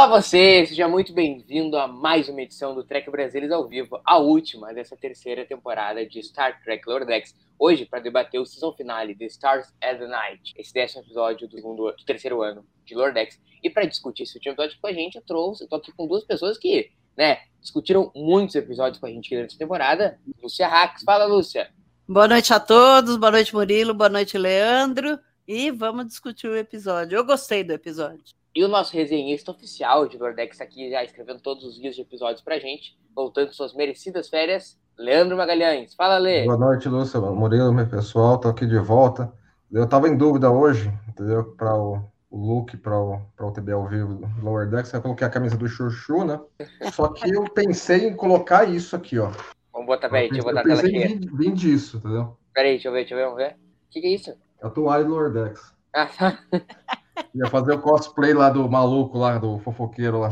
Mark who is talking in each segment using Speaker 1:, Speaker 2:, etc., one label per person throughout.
Speaker 1: Olá você, seja muito bem-vindo a mais uma edição do Trek Brasileiros ao vivo, a última dessa terceira temporada de Star Trek Lower Decks. Hoje, para debater o season finale de Stars at the Night, esse décimo episódio do, segundo, do terceiro ano de Lower Decks. E para discutir esse último episódio com a gente, eu trouxe, eu tô aqui com duas pessoas que, né, discutiram muitos episódios com a gente durante a temporada. Lúcia Rax, fala Lúcia.
Speaker 2: Boa noite a todos, boa noite Murilo, boa noite Leandro, e vamos discutir o episódio. Eu gostei do episódio.
Speaker 1: E o nosso resenhista oficial de Lordex tá aqui já escrevendo todos os guias de episódios pra gente, voltando suas merecidas férias, Leandro Magalhães. Fala, Lê.
Speaker 3: Boa noite, Lúcia. Murilo, meu pessoal, tô aqui de volta. Eu tava em dúvida hoje, entendeu? Para o, o look, para o, pra o TB ao vivo do Lower Decks, eu coloquei a camisa do Chuchu, né? Só que eu pensei em colocar isso aqui, ó.
Speaker 1: Vamos botar, peraí, deixa eu botar a
Speaker 3: eu
Speaker 1: tela
Speaker 3: pensei
Speaker 1: aqui.
Speaker 3: em vir, vir disso, entendeu?
Speaker 1: Peraí, deixa eu ver, deixa eu ver, vamos ver. O que, que é isso?
Speaker 3: É a toalha do Lower Decks.
Speaker 1: Ah, tá.
Speaker 3: Ia fazer o cosplay lá do maluco lá, do fofoqueiro lá.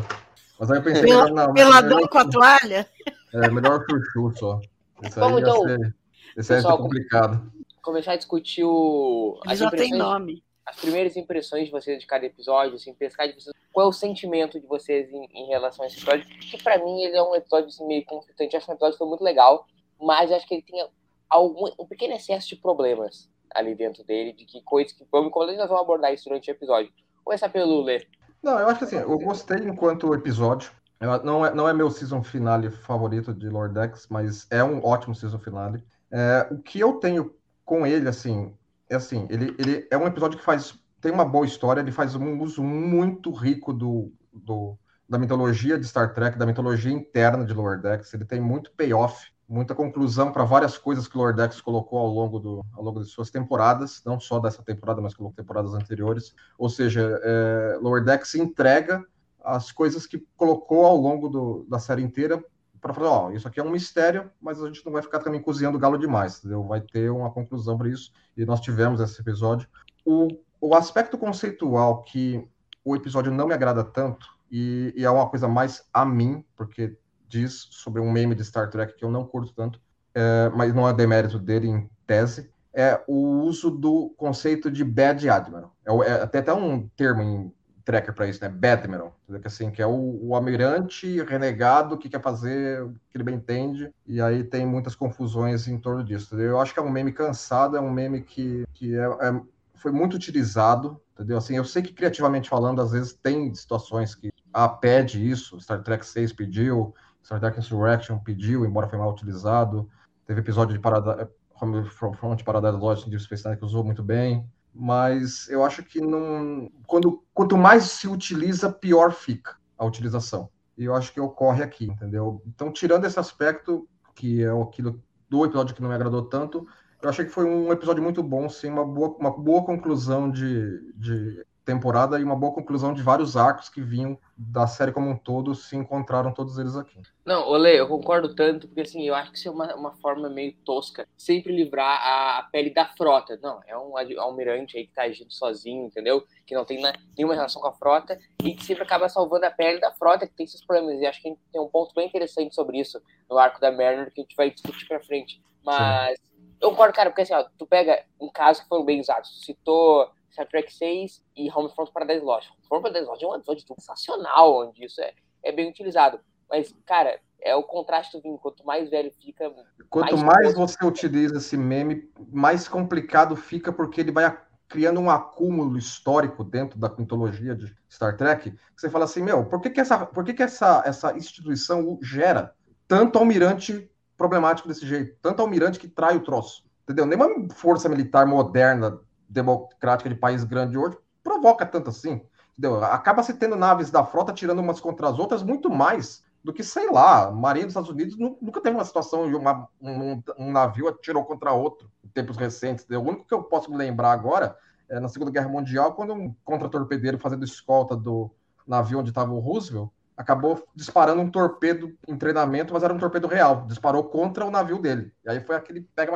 Speaker 3: Mas aí eu pensei,
Speaker 2: Pela-
Speaker 3: não,
Speaker 2: Peladão
Speaker 3: melhor,
Speaker 2: com a toalha?
Speaker 3: é, melhor o Chuchu só. Esse aí
Speaker 1: Vamos,
Speaker 3: ia
Speaker 1: então,
Speaker 3: ser, esse aí ia ser
Speaker 1: pessoal,
Speaker 3: complicado.
Speaker 1: Começar a discutir o...
Speaker 2: Ele
Speaker 1: as
Speaker 2: já tem nome.
Speaker 1: as primeiras impressões de vocês de cada episódio, assim, pescar de vocês. Qual é o sentimento de vocês em, em relação a esse episódio? Que pra mim ele é um episódio assim, meio conflitante. Acho que o episódio foi muito legal, mas acho que ele tem algum, um pequeno excesso de problemas ali dentro dele, de que coisas que vamos, como nós vamos abordar isso durante o episódio. Começar pelo Lê.
Speaker 3: Não, eu acho que assim, eu gostei enquanto episódio. Eu- não, é, não é meu season finale favorito de Lord Decks, mas é um ótimo season finale. É, o que eu tenho com ele, assim, é assim, ele, ele é um episódio que faz, tem uma boa história, ele faz um uso muito rico do, do- da mitologia de Star Trek, da mitologia interna de Lower Decks. Ele tem muito payoff, muita conclusão para várias coisas que o Lower Decks colocou ao longo, do, ao longo de suas temporadas, não só dessa temporada, mas colocou temporadas anteriores. Ou seja, é, Lower Decks entrega as coisas que colocou ao longo do- da série inteira para falar, ó, isso aqui é um mistério, mas a gente não vai ficar também cozinhando galo demais, entendeu? Vai ter uma conclusão para isso, e nós tivemos esse episódio. O, o aspecto conceitual que o episódio não me agrada tanto, e, e é uma coisa mais a mim, porque diz sobre um meme de Star Trek que eu não curto tanto, é, mas não é demérito dele em tese, é o uso do conceito de Bad Admiral. É, é até até um termo em tracker para isso, né? Bad Admiral, que assim, que é o, o almirante renegado que quer fazer o que ele bem entende, e aí tem muitas confusões em torno disso. entendeu? Eu acho que é um meme cansado, é um meme que, que é, é- foi muito utilizado, entendeu? Assim, eu sei que criativamente falando, às vezes tem situações que ah, pede isso, Star Trek 6 pediu, Star Trek Insurrection pediu, embora foi mal utilizado. Teve episódio de Parada, Home from Front, Paradise Lost de Space Nine que usou muito bem. Mas eu acho que não. Quando, quanto mais se utiliza, pior fica a utilização. E eu acho que ocorre aqui, entendeu? Então, tirando esse aspecto, que é aquilo do episódio que não me agradou tanto, eu achei que foi um episódio muito bom, sim, uma boa, uma boa conclusão de, de temporada e uma boa conclusão de vários arcos que vinham da série como um todo, se encontraram todos eles aqui.
Speaker 1: Não, Olê, eu concordo tanto, porque assim, eu acho que isso é uma, uma forma meio tosca, sempre livrar a, a pele da frota. Não, é um almirante aí que tá agindo sozinho, entendeu? Que não tem nenhuma relação com a frota e que sempre acaba salvando a pele da frota, que tem seus problemas. E acho que tem um ponto bem interessante sobre isso no arco da Mariner que a gente vai discutir pra frente. Mas eu concordo, cara, porque assim, ó, tu pega um caso que foram bem usados. Tu citou Star Trek 6 e Homefront Paradise Lost. Homefront Paradise Lost é um episódio sensacional, onde isso é, é bem utilizado. Mas, cara, é o contraste do vinho. Quanto mais velho fica.
Speaker 3: Quanto mais você utiliza esse meme, mais complicado fica porque ele vai criando um acúmulo histórico dentro da mitologia de Star Trek. Você fala assim, meu, por que, que, essa, por que, que essa, essa instituição gera tanto almirante problemático desse jeito? Tanto almirante que trai o troço. Entendeu? Nenhuma força militar moderna, democrática de país grande hoje provoca tanto assim. Entendeu? Acaba se tendo naves da frota tirando umas contra as outras muito mais do que, sei lá, a Marinha dos Estados Unidos nunca teve uma situação onde uma, um, um, navio atirou contra outro em tempos recentes. O único que eu posso me lembrar agora é na Segunda Guerra Mundial, quando um contra-torpedeiro fazendo escolta do navio onde estava o Roosevelt acabou disparando um torpedo em treinamento, mas era um torpedo real. Disparou contra o navio dele. E aí foi aquele pega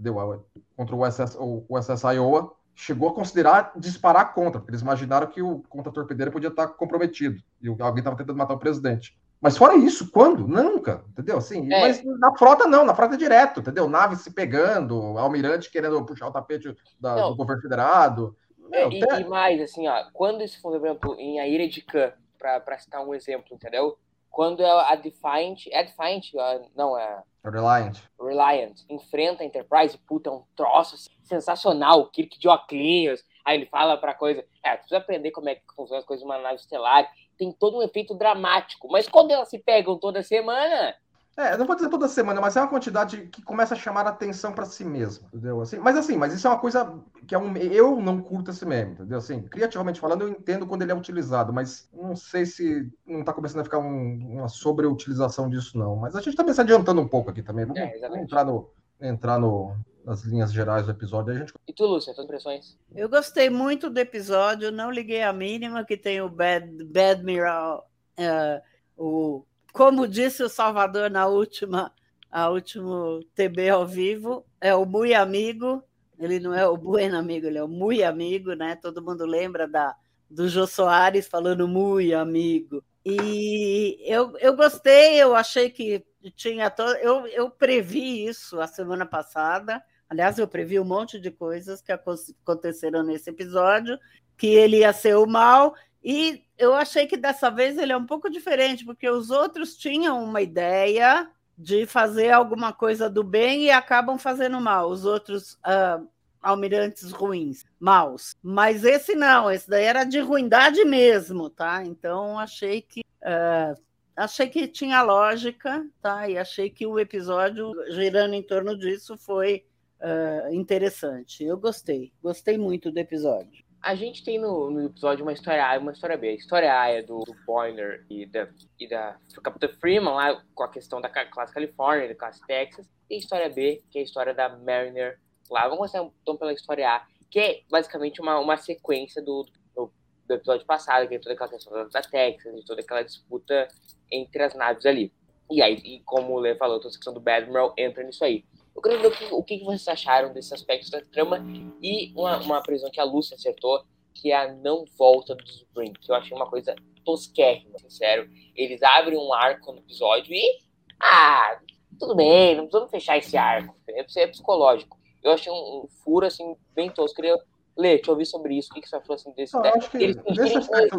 Speaker 3: entendeu? Contra o USS, o USS Iowa. Chegou a considerar disparar contra, porque eles imaginaram que o contra-torpedeiro podia estar comprometido e alguém estava tentando matar o presidente. Mas fora isso, quando? Nunca, entendeu? Assim, é. Mas na frota não, na frota é direto, entendeu? Nave se pegando, almirante querendo puxar o tapete da, do governo federado.
Speaker 1: É, e, e, mais, assim, ó, quando isso for, por exemplo, em A Ira de Khan, para citar um exemplo, entendeu? Quando a Defiant, é Defiant, não, é...
Speaker 3: Reliant.
Speaker 1: Reliant, enfrenta a Enterprise, puta, é um troço assim, sensacional, Kirk de Oclinhos, aí ele fala pra coisa, é, tu precisa aprender como é que funciona as coisas de uma nave estelar, tem todo um efeito dramático, mas quando elas se pegam toda semana,
Speaker 3: é, não vou dizer toda semana, mas é uma quantidade que começa a chamar a atenção para si mesmo, entendeu? Assim, mas assim, mas isso é uma coisa que é um, eu não curto esse meme, entendeu? Assim, criativamente falando, eu entendo quando ele é utilizado, mas não sei se não está começando a ficar um, uma sobreutilização disso, não. Mas a gente também se adiantando um pouco aqui também. Vamos, é, vamos entrar, no, entrar no, nas linhas gerais do episódio. A gente...
Speaker 1: E tu, Lúcia, tuas impressões?
Speaker 2: Eu gostei muito do episódio, não liguei a mínima que tem o Bad, Bad Mirror, uh, o como disse o Salvador na última, a último TB ao vivo, é o muito amigo. Ele não é o bueno amigo, ele é o muito amigo, né? Todo mundo lembra da do Jô Soares falando muito amigo. E eu, eu gostei, eu achei que tinha todo. Eu, eu previ isso a semana passada. Aliás, eu previ um monte de coisas que aconteceram nesse episódio, que ele ia ser o mal, e eu achei que dessa vez ele é um pouco diferente, porque os outros tinham uma ideia de fazer alguma coisa do bem e acabam fazendo mal. Os outros uh, almirantes ruins, maus. Mas esse não, esse daí era de ruindade mesmo, tá? Então achei que uh, achei que tinha lógica, tá? E achei que o episódio girando em torno disso foi uh, interessante. Eu gostei, gostei muito do episódio.
Speaker 1: A gente tem no, no, episódio uma história A e uma história B. A história A é do, do Boiler e da, e da Capitã Freeman, lá com a questão da classe Califórnia, da classe Texas. E a história B, que é a história da Mariner lá. Vamos começar então pela história A, que é basicamente uma, uma sequência do, do, do episódio passado, que é toda aquela questão da Texas, e toda aquela disputa entre as naves ali. E aí, e como o Lê falou, toda a questão do Badmiral entra nisso aí. Eu quero ver o que, vocês acharam desses aspectos da trama e uma, uma previsão que a Lúcia acertou, que é a não volta do Spring, que eu achei uma coisa tosquérrima, sincero. Eles abrem um arco no episódio e. Ah, tudo bem, não precisamos fechar esse arco, é psicológico. Eu achei um, um furo, assim, bem tosco. Queria ler, te ouvir sobre isso. O que, que você falou assim desse.
Speaker 3: Não, acho que eles, nesse, aspecto,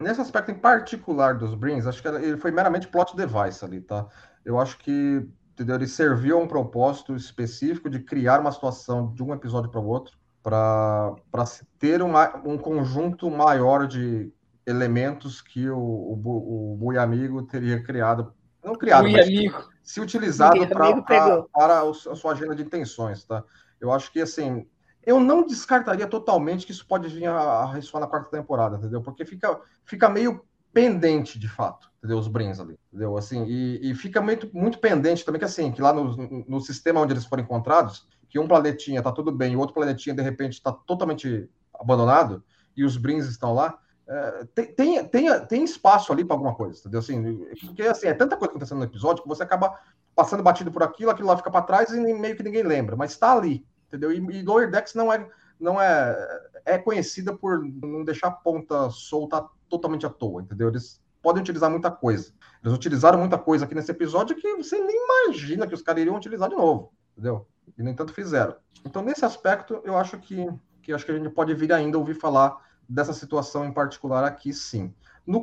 Speaker 3: nesse aspecto em particular dos Brins, acho que ele foi meramente plot device ali, tá? Eu acho que entendeu? Ele serviu a um propósito específico de criar uma situação de um episódio para o outro, para se ter uma, um conjunto maior de elementos que o, o, o Bui Amigo teria criado. Não criado, Bui mas amigo. se utilizado pra, pra, para a sua agenda de intenções, tá? Eu acho que, assim, eu não descartaria totalmente que isso pode vir a, a ressoar na quarta temporada, entendeu? Porque fica, fica meio pendente, de fato, entendeu? Os Brins ali, entendeu? Assim, e, e, fica muito, muito pendente também que, assim, que lá no, no sistema onde eles foram encontrados, que um planetinha tá tudo bem e o outro planetinha, de repente, está totalmente abandonado e os Brins estão lá, é, tem, tem, tem, tem, espaço ali para alguma coisa, entendeu? Assim, porque, assim, é tanta coisa acontecendo no episódio que você acaba passando batido por aquilo, aquilo lá fica para trás e meio que ninguém lembra, mas está ali, entendeu? E, e Lower Decks não é não é é conhecida por não deixar a ponta solta totalmente à toa, entendeu? Eles podem utilizar muita coisa. Eles utilizaram muita coisa aqui nesse episódio que você nem imagina que os caras iriam utilizar de novo, entendeu? E nem tanto fizeram. Então, nesse aspecto, eu acho que, que acho que a gente pode vir ainda ouvir falar dessa situação em particular aqui, sim. No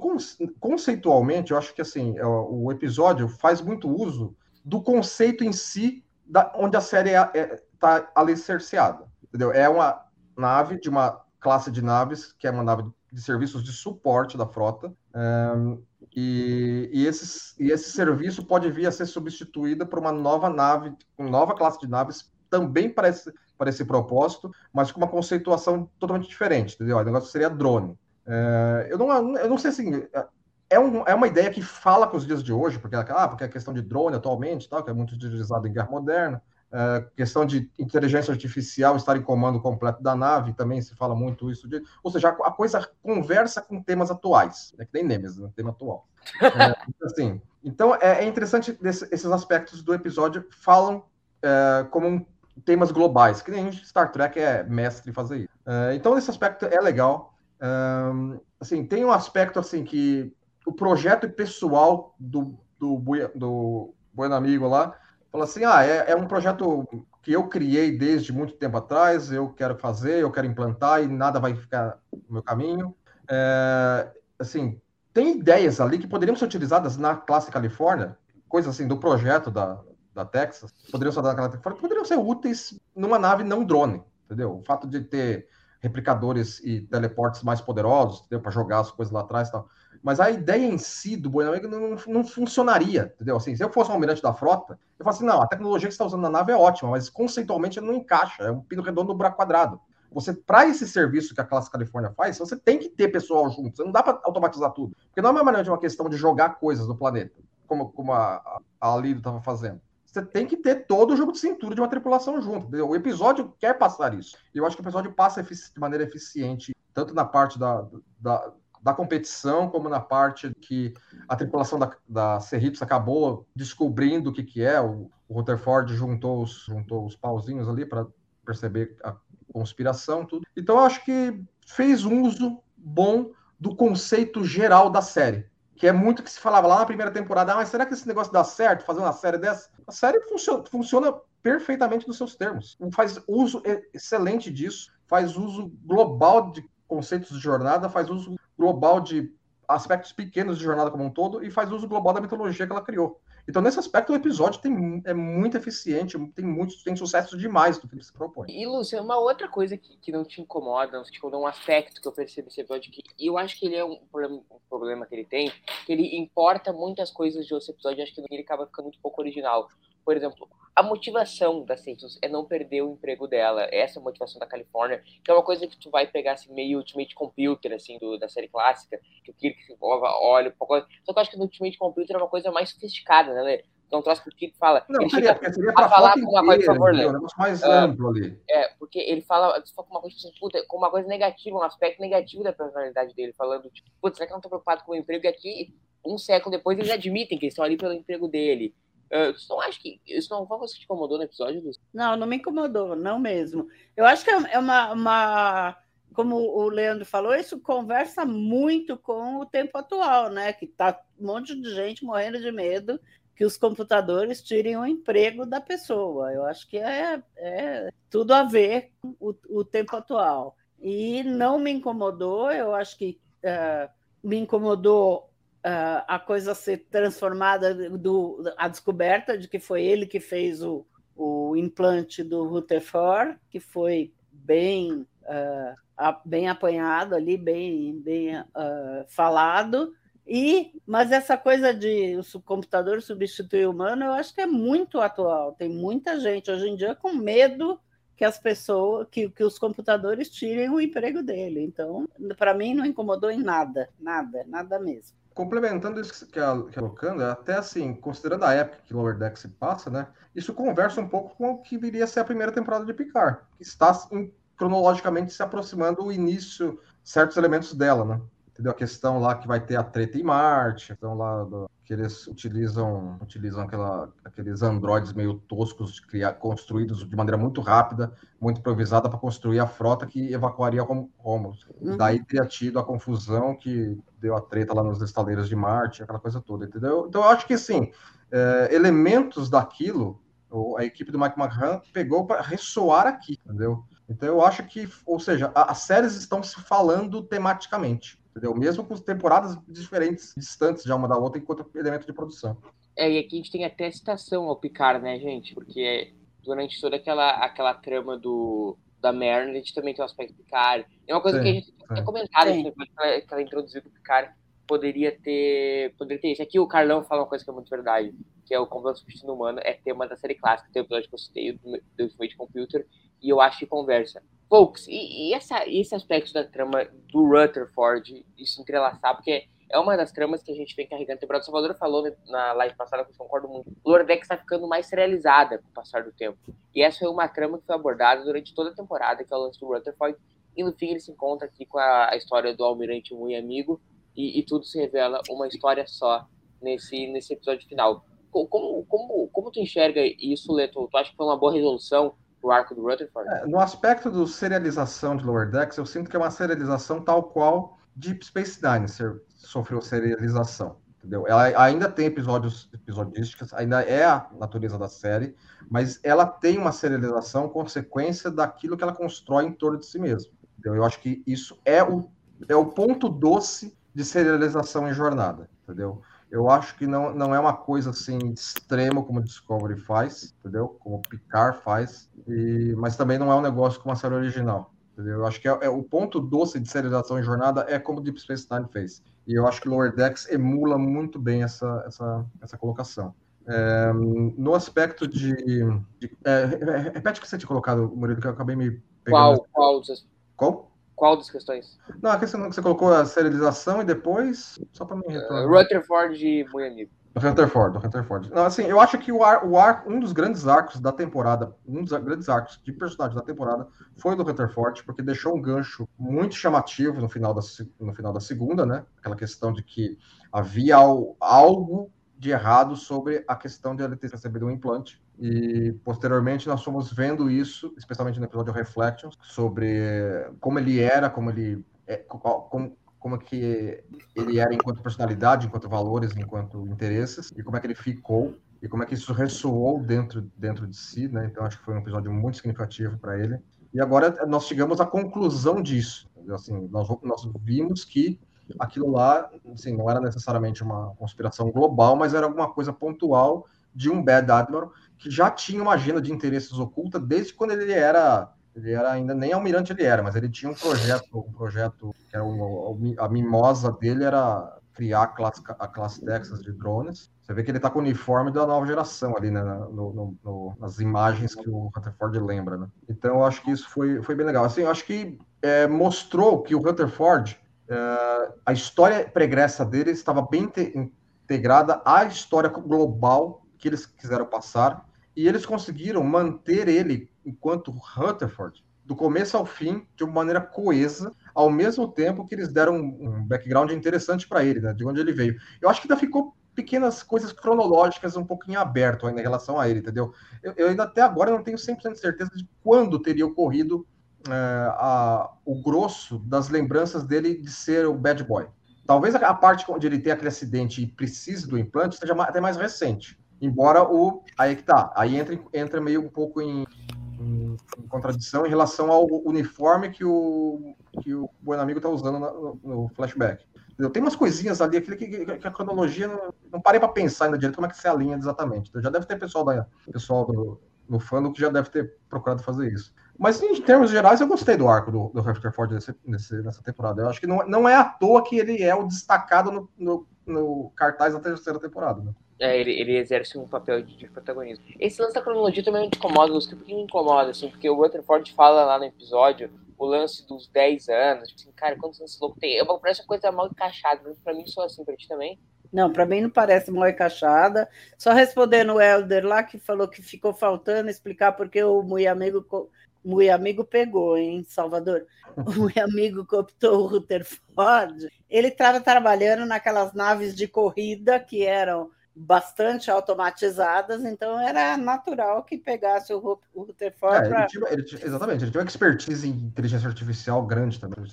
Speaker 3: conceitualmente, eu acho que assim, é, o episódio faz muito uso do conceito em si, da, onde a série está é, é, tá entendeu? É uma nave de uma classe de naves que é uma nave de serviços de suporte da frota. Um, e, e, esses, e esse serviço pode vir a ser substituída por uma nova nave, uma nova classe de naves também para esse, para esse propósito, mas com uma conceituação totalmente diferente, entendeu? O negócio seria drone. É, eu, não, eu não sei assim, é, é, um, é uma ideia que fala com os dias de hoje, porque, ah, porque a questão de drone atualmente, tal, que é muito utilizado em guerra moderna, é, questão de inteligência artificial estar em comando completo da nave, também se fala muito isso. De, ou seja, a, coisa conversa com temas atuais, é que nem Nemesis, né, tema atual. É, assim, então, é, é interessante desse, esses aspectos do episódio falam é, como um, temas globais, que nem Star Trek é mestre em fazer isso. É, então, esse aspecto é legal. É, assim, tem um aspecto assim que o projeto pessoal do, do, do Bueno Amigo lá fala assim: ah, é, é um projeto que eu criei desde muito tempo atrás, eu quero fazer, eu quero implantar e nada vai ficar no meu caminho. É, assim, tem ideias ali que poderiam ser utilizadas na classe Califórnia, coisas assim do projeto da, da Texas, poderiam ser daquela Califórnia, poderiam ser úteis numa nave não drone, entendeu? O fato de ter replicadores e teleportes mais poderosos, entendeu? Para jogar as coisas lá atrás e tal. Mas a ideia em si do Bueno não, não, funcionaria, entendeu? Assim, se eu fosse um almirante da frota, eu falo assim, não, a tecnologia que você está usando na nave é ótima, mas conceitualmente não encaixa, é um pino redondo no buraco quadrado você para esse serviço que a classe Califórnia faz, você tem que ter pessoal junto. Você não dá para automatizar tudo. Porque não é uma uma questão de jogar coisas no planeta, como, como a, a Lido estava fazendo. Você tem que ter todo o jogo de cintura de uma tripulação junto. Entendeu? O episódio quer passar isso. Eu acho que o episódio passa de maneira eficiente, tanto na parte da, da, da competição, como na parte que a tripulação da, da Cerritos acabou descobrindo o que, que é. O, o Rutherford juntou os, juntou os pauzinhos ali para perceber a conspiração, tudo. Então acho que fez um uso bom do conceito geral da série. Que é muito que se falava lá na primeira temporada, ah, mas será que esse negócio dá certo, fazer uma série dessa? A série funciona, funciona perfeitamente nos seus termos. Faz uso excelente disso, faz uso global de conceitos de jornada, faz uso global de aspectos pequenos de jornada como um todo e faz uso global da mitologia que ela criou. Então, nesse aspecto, o episódio tem, é muito eficiente, tem muito, tem sucesso demais do que ele se propõe.
Speaker 1: E, Lúcia, uma outra coisa que, que não te incomoda, tipo, um aspecto que eu percebi nesse episódio, que eu acho que ele é um problema, um problema que ele tem, que ele importa muitas coisas de outro episódio, acho que ele acaba ficando muito pouco original. Por exemplo, a motivação da Santos é não perder o emprego dela. Essa é a motivação da Califórnia, que é uma coisa que tu vai pegar assim, meio Ultimate Computer, assim, do, da série clássica, que o Kirk olha, só que eu acho que no Ultimate Computer é uma coisa mais sofisticada, né, Lê? Então, troço que o Kirk fala.
Speaker 3: Não,
Speaker 1: ele
Speaker 3: seria,
Speaker 1: chega
Speaker 3: seria
Speaker 1: a falar com uma coisa, por favor, Lê.
Speaker 3: Um negócio mais amplo ali.
Speaker 1: É, porque ele fala com uma coisa, assim, puta, com uma coisa negativa, um aspecto negativo da personalidade dele, falando, tipo, putz, será que eu não tô preocupado com o emprego? E aqui, um século depois, eles admitem que eles estão ali pelo emprego dele. Uh, você não acha que isso não foi você te incomodou no episódio? Lúcio?
Speaker 2: Não, não me incomodou, não mesmo. Eu acho que é uma, uma, como o Leandro falou, isso conversa muito com o tempo atual, né? Que tá um monte de gente morrendo de medo que os computadores tirem o emprego da pessoa. Eu acho que é, é tudo a ver com o, o tempo atual. E não me incomodou, eu acho que uh, me incomodou uh, a coisa ser transformada, do, a descoberta de que foi ele que fez o, o implante do Rutherford, que foi bem, uh, a, bem apanhado ali, bem, bem uh, falado. E, mas essa coisa de o computador substituir o humano, eu acho que é muito atual. Tem muita gente hoje em dia com medo que as pessoas, que, que os computadores tirem o emprego dele. Então, para mim, não incomodou em nada, nada, nada mesmo
Speaker 3: complementando isso que a, que a colocando, é até assim, considerando a época que Lower Deck se passa, né? Isso conversa um pouco com o que viria a ser a primeira temporada de Picard, que está em, cronologicamente se aproximando do início, certos elementos dela, né? Entendeu? A questão lá que vai ter a treta em Marte, então lá do, que eles utilizam utilizam aquela, aqueles androides meio toscos de criar, construídos de maneira muito rápida, muito improvisada para construir a frota que evacuaria Romulus. Uhum. Daí teria tido a confusão que deu a treta lá nos estaleiros de Marte, aquela coisa toda, entendeu? Então eu acho que assim, é, elementos daquilo, a equipe do Mike McMahon pegou para ressoar aqui, entendeu? Então eu acho que, ou seja, as séries estão se falando tematicamente entendeu? Mesmo com temporadas diferentes, distantes já uma da outra, enquanto elemento de produção.
Speaker 1: É, e aqui a gente tem até citação ao Picard, né, gente? Porque durante toda aquela, aquela trama do, da Merlin, a gente também tem o aspecto Picard. É uma coisa sim, que a gente tem comentado, que ela introduziu que o Picard poderia ter, poderia ter isso. Aqui o Carlão fala uma coisa que é muito verdade, que é o complexo substituindo humano, é tema da série clássica, tem o episódio que eu citei do, do Ultimate Computer, e eu acho que conversa. Folks, e, e, essa, esse aspecto da trama do Rutherford, isso entrelaçar, porque é uma das tramas que a gente vem carregando. A temporada do Salvador falou na live passada, que eu concordo muito. O Lordex está ficando mais serializada com o passar do tempo. E essa foi uma trama que foi abordada durante toda a temporada, que é o lance do Rutherford. E no fim ele se encontra aqui com a, a história do Almirante muito amigo. E, e, tudo se revela uma história só nesse, nesse episódio final. Como, como, como tu enxerga isso, Leto? Tu acha que foi uma boa resolução o arco do Rutherford?
Speaker 3: É, no aspecto do serialização de Lower Decks, eu sinto que é uma serialização tal qual Deep Space Nine sofreu serialização. Entendeu? Ela ainda tem episódios episodísticos, ainda é a natureza da série, mas ela tem uma serialização consequência daquilo que ela constrói em torno de si mesma. Eu acho que isso é o, é o ponto doce de serialização em jornada, entendeu? Eu acho que não, não é uma coisa assim extrema como Discovery faz, entendeu? Como Picard faz, e, mas também não é um negócio como a série original. Entendeu? Eu acho que é, é, o ponto doce de serialização em jornada é como Deep Space Nine fez. E eu acho que Lower Decks emula muito bem essa, essa, essa colocação. É, no aspecto de. de é, repete o que você tinha colocado, Murilo, que eu acabei me
Speaker 1: pegando. Qual? Qual?
Speaker 3: Qual?
Speaker 1: Qual das questões?
Speaker 3: Não, a questão que você colocou a serialização e depois. Só para mim
Speaker 1: retornar. Uh, Rutherford e Moyanigo.
Speaker 3: Do Rutherford, Rutherford. Não, assim, eu acho que o, ar, o ar, um dos grandes arcos da temporada, um dos grandes arcos de personagem da temporada foi do Rutherford, porque deixou um gancho muito chamativo no final da, no final da segunda, né? Aquela questão de que havia algo de errado sobre a questão de ele ter recebido um implante. E posteriormente nós fomos vendo isso, especialmente no episódio Reflections, sobre como ele era, como ele é, como, como que ele era enquanto personalidade, enquanto valores, enquanto interesses, e como é que ele ficou, e como é que isso ressoou dentro, dentro de si, né? Então acho que foi um episódio muito significativo para ele. E agora nós chegamos à conclusão disso. Assim, nós, nós vimos que aquilo lá, assim, não era necessariamente uma conspiração global, mas era alguma coisa pontual de um Bad Admiral que já tinha uma agenda de interesses oculta desde quando ele era ele era ainda nem almirante ele era, mas ele tinha um projeto, um projeto que era a mimosa dele era criar a classe, a classe Texas de drones. Você vê que ele está com o uniforme da nova geração ali, né, no, no, no, nas imagens que o Rutherford lembra, né? Então eu acho que isso foi, foi bem legal. Assim, eu acho que é, mostrou que o Rutherford, é, a história pregressa dele estava bem integrada à história global que eles quiseram passar e eles conseguiram manter ele enquanto Rutherford, do começo ao fim, de uma maneira coesa, ao mesmo tempo que eles deram um, background interessante para ele, né, de onde ele veio. Eu acho que ainda ficou pequenas coisas cronológicas um pouquinho aberto ainda em relação a ele, entendeu? Eu, eu ainda até agora não tenho 100% de certeza de quando teria ocorrido é, a, o grosso das lembranças dele de ser o bad boy. Talvez a, a parte onde ele tem aquele acidente e precise do implante seja até mais recente. Embora o. Aí que tá. Aí entra, entra meio um pouco em, em, em contradição em relação ao uniforme que o, que o Buenamigo tá usando no, no flashback. Entendeu? Tem umas coisinhas ali que, que, que a cronologia não, não parei para pensar ainda direito como é que se alinha exatamente. Então, já deve ter pessoal, da, pessoal do, no que já deve ter procurado fazer isso. Mas em termos gerais, eu gostei do arco do, do Rutherford nesse, nesse, nessa temporada. Eu acho que não, não é à toa que ele é o destacado no, no, no cartaz da terceira temporada. Né?
Speaker 1: É, ele, ele exerce um papel de, de, protagonismo. Esse lance da cronologia também me incomoda, porque me incomoda, assim, porque o Rutherford fala lá no episódio o lance dos 10 anos, tipo assim, cara, quantos anos esse louco tem? Eu, parece uma coisa mal encaixada, mas pra mim sou assim, pra ti também.
Speaker 2: Não, para mim não parece mal encaixada. Só respondendo o Helder lá, que falou que ficou faltando explicar porque o Mui Amigo, Mui Amigo pegou, em Salvador. O Mui Amigo cooptou o Rutherford. Ele estava trabalhando naquelas naves de corrida que eram bastante automatizadas, então era natural que pegasse o, Rutherford. É, pra...
Speaker 3: exatamente, ele tinha uma expertise em inteligência artificial grande também.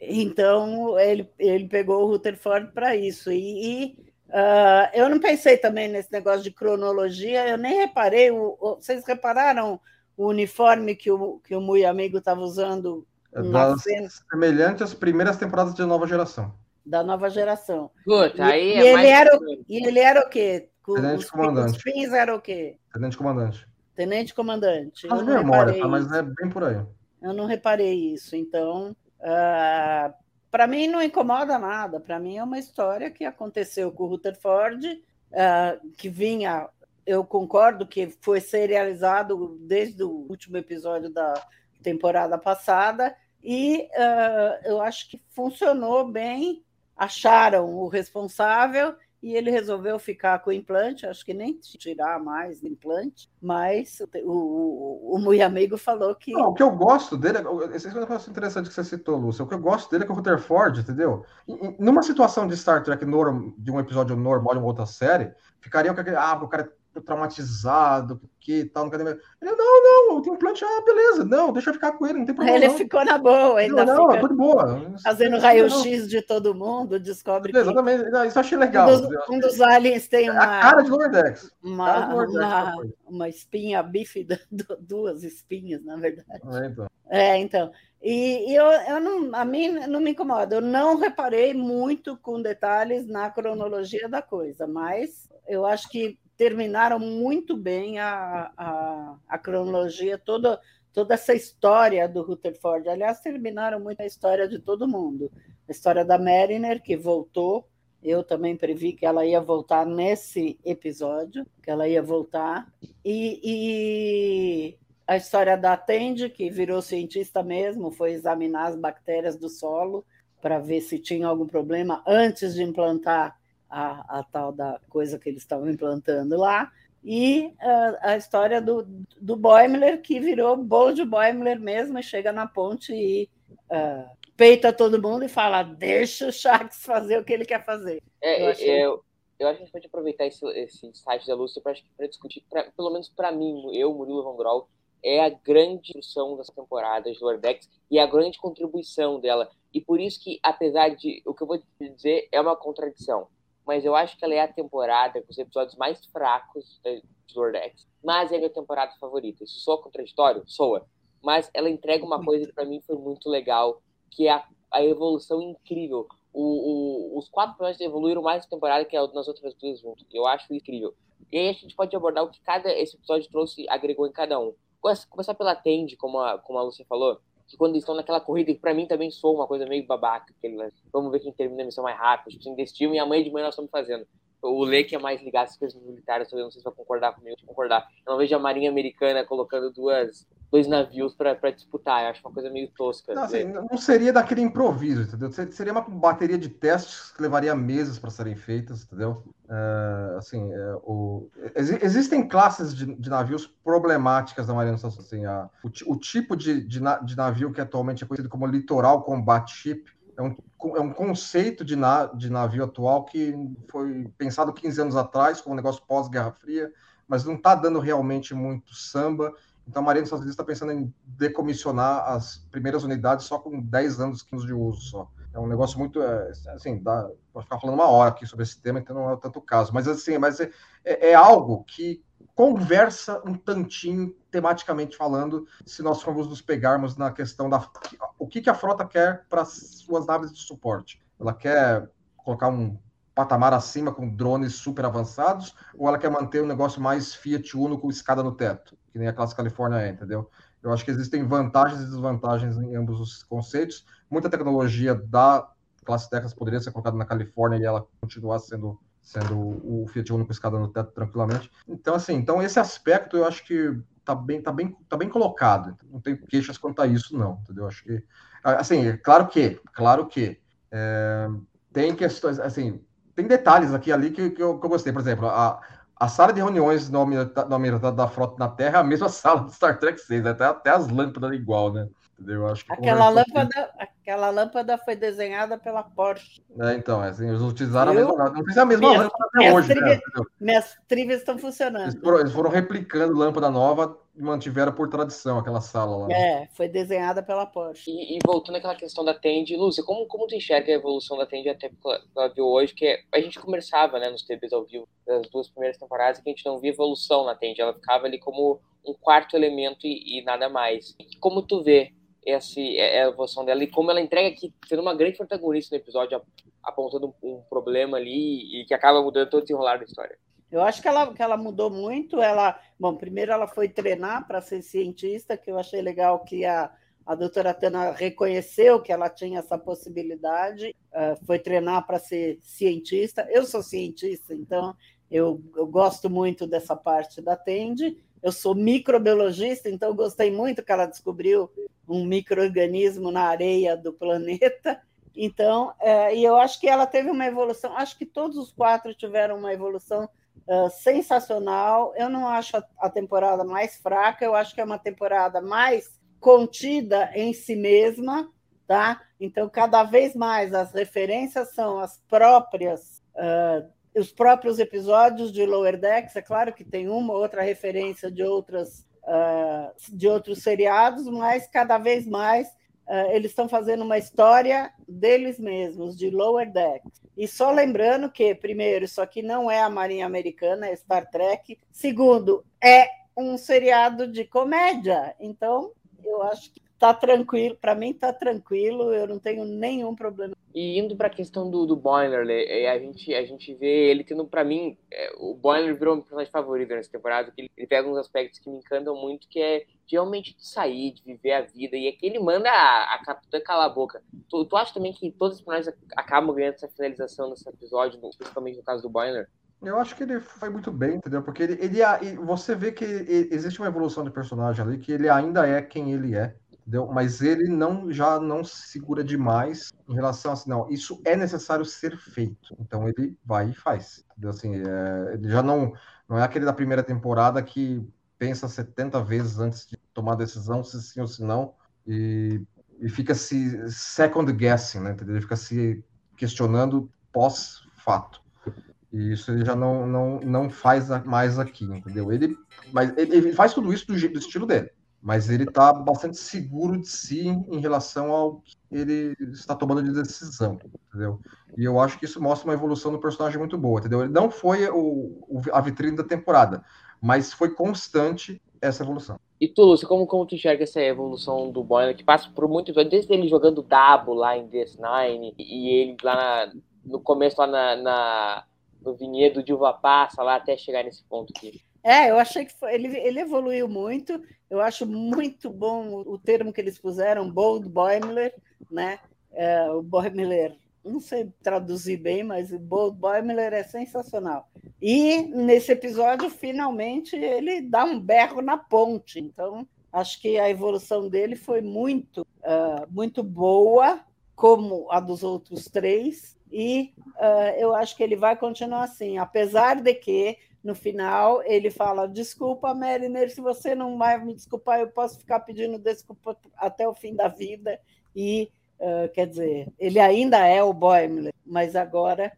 Speaker 2: Então ele, ele pegou o Rutherford para isso. E, e uh, eu não pensei também nesse negócio de cronologia, eu nem reparei. O, o, vocês repararam o uniforme que o, que o Mui Amigo estava usando?
Speaker 3: É semelhante às primeiras temporadas de nova geração
Speaker 2: da nova geração.
Speaker 1: Puta, aí
Speaker 2: e, é ele era, e ele era o quê?
Speaker 3: Tenente os, comandante. Os
Speaker 2: fins era o quê?
Speaker 3: Tenente comandante.
Speaker 2: Tenente comandante.
Speaker 3: Faz memória, tá? mas é bem por aí.
Speaker 2: Eu não reparei isso. Então, uh, ah, para mim não incomoda nada. Para mim é uma história que aconteceu com o Rutherford, uh, que vinha. Eu concordo que foi serializado desde o último episódio da temporada passada, e uh, eu acho que funcionou bem acharam o responsável e ele resolveu ficar com o implante, acho que nem tirar mais o implante, mas o, o, o amigo falou que.
Speaker 3: Não, o que eu gosto dele, esse é um negócio interessante que você citou, Lúcia. O que eu gosto dele é que o Rutherford, entendeu? Numa situação de Star Trek, de um episódio normal de uma outra série, ficaria com aquele. Ah, o cara traumatizado, que tal, não quer Ele, não, não, o implante, ah, beleza, não, deixa eu ficar com ele, não tem problema.
Speaker 2: Ele
Speaker 3: não.
Speaker 2: ficou na boa, ainda
Speaker 3: não,
Speaker 2: fica
Speaker 3: não, de boa.
Speaker 2: fazendo raio-x de todo mundo, descobre que
Speaker 3: Exatamente, isso eu achei legal.
Speaker 2: um dos, um dos aliens tem uma,
Speaker 3: a cara de Lordex.
Speaker 2: uma, uma, uma espinha bífida, duas espinhas, na verdade.
Speaker 3: É, então.
Speaker 2: É, então. E, e eu, eu não, a mim não me incomoda. Eu não reparei muito com detalhes na cronologia da coisa, mas eu acho que terminaram muito bem a, a, a cronologia, toda, toda essa história do Rutherford. Aliás, terminaram muito a história de todo mundo. A história da Mariner, que voltou. Eu também previ que ela ia voltar nesse episódio, que ela ia voltar. E, e a história da Tende, que virou cientista mesmo, foi examinar as bactérias do solo para ver se tinha algum problema antes de implantar a, a tal da coisa que eles estavam implantando lá, e a, a história do, do Boimler, que virou Bold Boimler mesmo, e chega na ponte e uh, peita todo mundo e fala: deixa o Shax fazer o que ele quer fazer.
Speaker 1: É, eu, achei... eu, eu acho que a gente pode aproveitar esse, esse site da Lúcia para discutir, pra, pelo menos para mim, eu, Murilo Van Grol, é a grande função das temporadas do Lordex e a grande contribuição dela. E por isso que, apesar de o que eu vou dizer é uma contradição, mas eu acho que ela é a temporada com os episódios mais fracos de Lordex, mas é a minha temporada favorita. Isso soa contraditório? Soa. Mas ela entrega uma coisa que para mim foi muito legal, que é a, a evolução incrível. O, o, os quatro personagens evoluíram mais na temporada que nas outras duas juntos. Eu acho incrível. E aí a gente pode abordar o que cada esse episódio trouxe, agregou em cada um. Começar pela Tende, como a, como a Lúcia falou que quando estão naquela corrida, que pra mim também sou uma coisa meio babaca, aquele, vamos ver quem termina a missão mais rápido, tipo assim, desse time, e a mãe de manhã nós estamos fazendo. O Lê, que é mais ligado às coisas militares, eu não sei se vai concordar comigo, concordar. Eu não vejo a Marinha Americana colocando duas, dois navios para disputar. Eu acho uma coisa meio tosca.
Speaker 3: Não, assim, não seria daquele improviso, entendeu? Seria uma bateria de testes que levaria meses para serem feitas, entendeu? É, assim, é, o, existem classes de, de, navios problemáticas da Marinha assim, a, o, o, tipo de, de, de, navio que atualmente é conhecido como Litoral Combat Ship é um, é um conceito de, na, de navio atual que foi pensado 15 anos atrás como um negócio pós-Guerra Fria, mas não está dando realmente muito samba então, a Marinha dos Estados Unidos está pensando em decomissionar as primeiras unidades só com 10 anos, 15 de uso só. É um negócio muito, é, assim, dá, pode ficar falando uma hora aqui sobre esse tema, então não é tanto caso. Mas, assim, mas é, é, é algo que conversa um tantinho, tematicamente falando, se nós formos nos pegarmos na questão da o que, que a frota quer para suas naves de suporte. Ela quer colocar um patamar acima com drones super avançados, ou ela quer manter um negócio mais Fiat Uno com escada no teto? que nem a classe Califórnia é, entendeu? Eu acho que existem vantagens e desvantagens em ambos os conceitos. Muita tecnologia da classe Texas poderia ser colocada na Califórnia e ela continuar sendo sendo o Fiat Uno com escada no teto tranquilamente. Então assim, então esse aspecto eu acho que tá bem tá bem tá bem colocado. Não tenho queixas quanto a isso não, entendeu? Acho que assim, claro que, claro que é, tem questões assim, tem detalhes aqui ali que, que, eu, que eu gostei, por exemplo, a, a sala de reuniões do Almirantado da Frota na Terra é a mesma sala do Star Trek 6, né? até, até as lâmpadas igual, né? Entendeu? Acho que
Speaker 2: aquela, lâmpada, aquela lâmpada foi desenhada pela Porsche.
Speaker 3: É, então, é assim, eles utilizaram eu, a mesma Não precisa a mesma minhas, lâmpada até hoje.
Speaker 2: Trivia, né? Minhas trivias estão funcionando.
Speaker 3: Eles foram, eles foram, replicando lâmpada nova e mantiveram por tradição aquela sala lá.
Speaker 2: É, foi desenhada pela Porsche.
Speaker 1: E, e voltando àquela questão da Tende, Lúcia, como, como tu enxerga a evolução da Tende até pela viu hoje? Que a gente conversava né, nos TVs ao vivo das duas primeiras temporadas que a gente não via evolução na Tende. Ela ficava ali como um quarto elemento e, e nada mais. Como tu vê essa é, é a evolução dela e como ela entrega aqui, sendo uma grande protagonista no episódio, apontando um, problema ali e que acaba mudando todo o desenrolar da história.
Speaker 2: Eu acho que ela, que ela mudou muito. Ela, bom, primeiro ela foi treinar para ser cientista, que eu achei legal que a, a doutora Tana reconheceu que ela tinha essa possibilidade, uh, foi treinar para ser cientista. Eu sou cientista, então eu, eu gosto muito dessa parte da Tende. Eu sou microbiologista, então gostei muito que ela descobriu um microorganismo na areia do planeta Então, é, e eu acho que ela teve uma evolução, acho que todos os quatro tiveram uma evolução uh, sensacional. Eu não acho a, a, temporada mais fraca, eu acho que é uma temporada mais contida em si mesma, tá? Então, cada vez mais as referências são as próprias. Uh, os próprios episódios de Lower Decks, é claro que tem uma ou outra referência de outras uh, de outros seriados, mas cada vez mais uh, eles estão fazendo uma história deles mesmos, de Lower Decks. E só lembrando que, primeiro, isso aqui não é a Marinha Americana, é Star Trek. Segundo, é um seriado de comédia. Então, eu acho que tá tranquilo, para mim tá tranquilo, eu não tenho nenhum problema.
Speaker 1: E indo para a questão do, do Boiler, é, a gente, a gente vê ele tendo, para mim, é, o Boiler virou meu personagem favorito nessa temporada, porque ele, ele, pega uns aspectos que me encantam muito, que é realmente de sair, de viver a vida, e é que ele manda a, a capitã calar a boca. Tu, tu acha também que todos os personagens acabam ganhando essa finalização nesse episódio, principalmente no caso do Boiler?
Speaker 3: Eu acho que ele foi muito bem, entendeu? Porque ele, ele você vê que existe uma evolução de personagem ali, que ele ainda é quem ele é entendeu? Mas ele não já não se segura demais em relação a assim, não, isso é necessário ser feito. Então ele vai e faz. Entendeu? Assim, é, ele já não não é aquele da primeira temporada que pensa 70 vezes antes de tomar a decisão se sim ou se não e, e fica se second guessing, né? Entendeu? Ele fica se questionando pós-fato. E isso ele já não, não, não faz mais aqui, entendeu? Ele, mas ele, ele faz tudo isso do, do estilo dele mas ele está bastante seguro de si em relação ao que ele está tomando de decisão, entendeu? E eu acho que isso mostra uma evolução do personagem muito boa, entendeu? Ele não foi o, o a vitrine da temporada, mas foi constante essa evolução.
Speaker 1: E tu, Lúcio, como, como tu enxerga essa evolução do Boylan, que passa por muito desde ele jogando Dabo lá em DS9, e ele lá na, no começo lá na, na, no vinhedo de uva passa, lá até chegar nesse ponto aqui.
Speaker 2: É, eu achei que foi, ele, ele evoluiu muito. Eu acho muito bom o, o termo que eles puseram, Bold Boimler, né? É, o Boimler, não sei traduzir bem, mas o Bold Boimler é sensacional. E nesse episódio, finalmente, ele dá um berro na ponte. Então, acho que a evolução dele foi muito, uh, muito boa, como a dos outros três. E uh, eu acho que ele vai continuar assim, apesar de que no final, ele fala: Desculpa, Mariner, se você não vai me desculpar, eu posso ficar pedindo desculpa até o fim da vida. E, uh, quer dizer, ele ainda é o Boimler, mas agora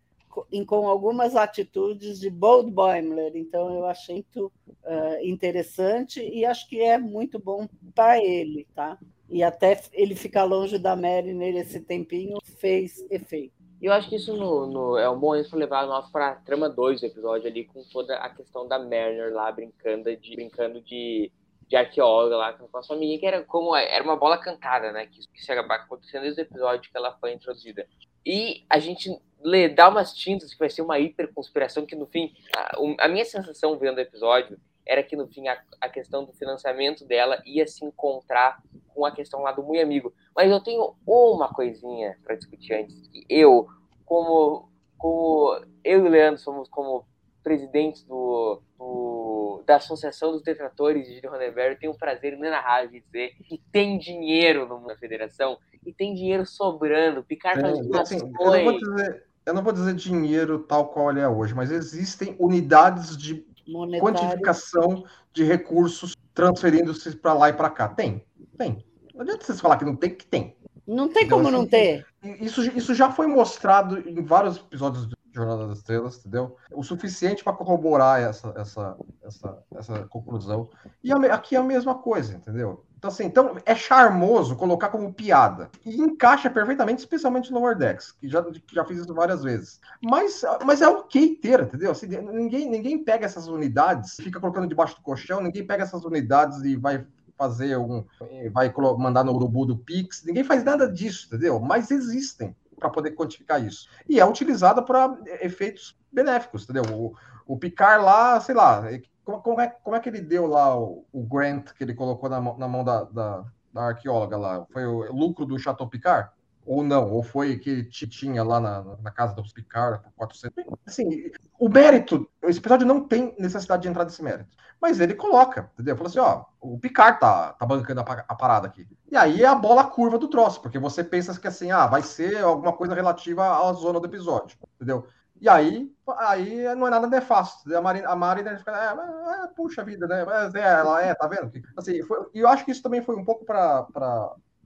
Speaker 2: com, algumas atitudes de Bold Boimler. Então, eu achei muito uh, interessante e acho que é muito bom para ele, tá? E até ele ficar longe da Mariner esse tempinho fez efeito.
Speaker 1: E eu acho que isso no, no, é um bom para levar nós para trama 2 do episódio ali, com toda a questão da Mariner lá brincando de, brincando de, de arqueóloga lá com a sua amiga, que era como era uma bola cantada, né? Que, que se acaba acontecendo desde o episódio que ela foi introduzida. E a gente lê, dá umas tintas que vai ser uma hiper conspiração, que no fim, a, a minha sensação vendo o episódio era que no fim a, a, questão do financiamento dela ia se encontrar com a questão lá do muito amigo. Mas eu tenho uma coisinha para discutir antes. Que eu, como, como eu e o Leandro somos como presidentes do, do, da Associação dos Detratores de Ronenberg, tenho o prazer inenarrável de dizer que tem dinheiro na federação e tem dinheiro sobrando. Picar faz
Speaker 3: é, assim, vou dizer, eu não vou dizer dinheiro tal qual ele é hoje, mas existem unidades de Monetário. quantificação de recursos transferindo-se para lá e para cá. Tem, tem. Não adianta vocês falar que não tem, que tem.
Speaker 2: Não tem como assim, não ter.
Speaker 3: Isso, isso já foi mostrado em vários episódios de Jornada das Estrelas, entendeu? O suficiente para corroborar essa, essa, essa, essa conclusão. E aqui é a mesma coisa, entendeu? Então, assim, então é charmoso colocar como piada. E encaixa perfeitamente, especialmente no Lower Decks, que já, já fiz isso várias vezes. Mas, mas é ok ter, entendeu? Assim, ninguém, ninguém pega essas unidades, fica colocando debaixo do colchão, ninguém pega essas unidades e vai fazer um. vai mandar no urubu do Pix. Ninguém faz nada disso, entendeu? Mas existem para poder quantificar isso. E é utilizada para efeitos benéficos, entendeu? O, o Picar lá, sei lá, como, como, é, como é que ele deu lá o, o grant que ele colocou na, na mão da, da, da, arqueóloga lá? Foi o lucro do Chateau Picard? ou não, ou foi que tinha lá na, na casa dos Picard por 400. Assim, o mérito, esse episódio não tem necessidade de entrar nesse mérito. Mas ele coloca, entendeu? Falou assim: ó, o Picard tá, tá bancando a, a, parada aqui. E aí é a bola curva do troço, porque você pensa que assim, ah, vai ser alguma coisa relativa à zona do episódio, entendeu? E aí, aí não é nada nefasto. A Marina, a Marina fica, é, é, puxa vida, né? Mas é, ela é, tá vendo? Assim, foi, e eu acho que isso também foi um pouco para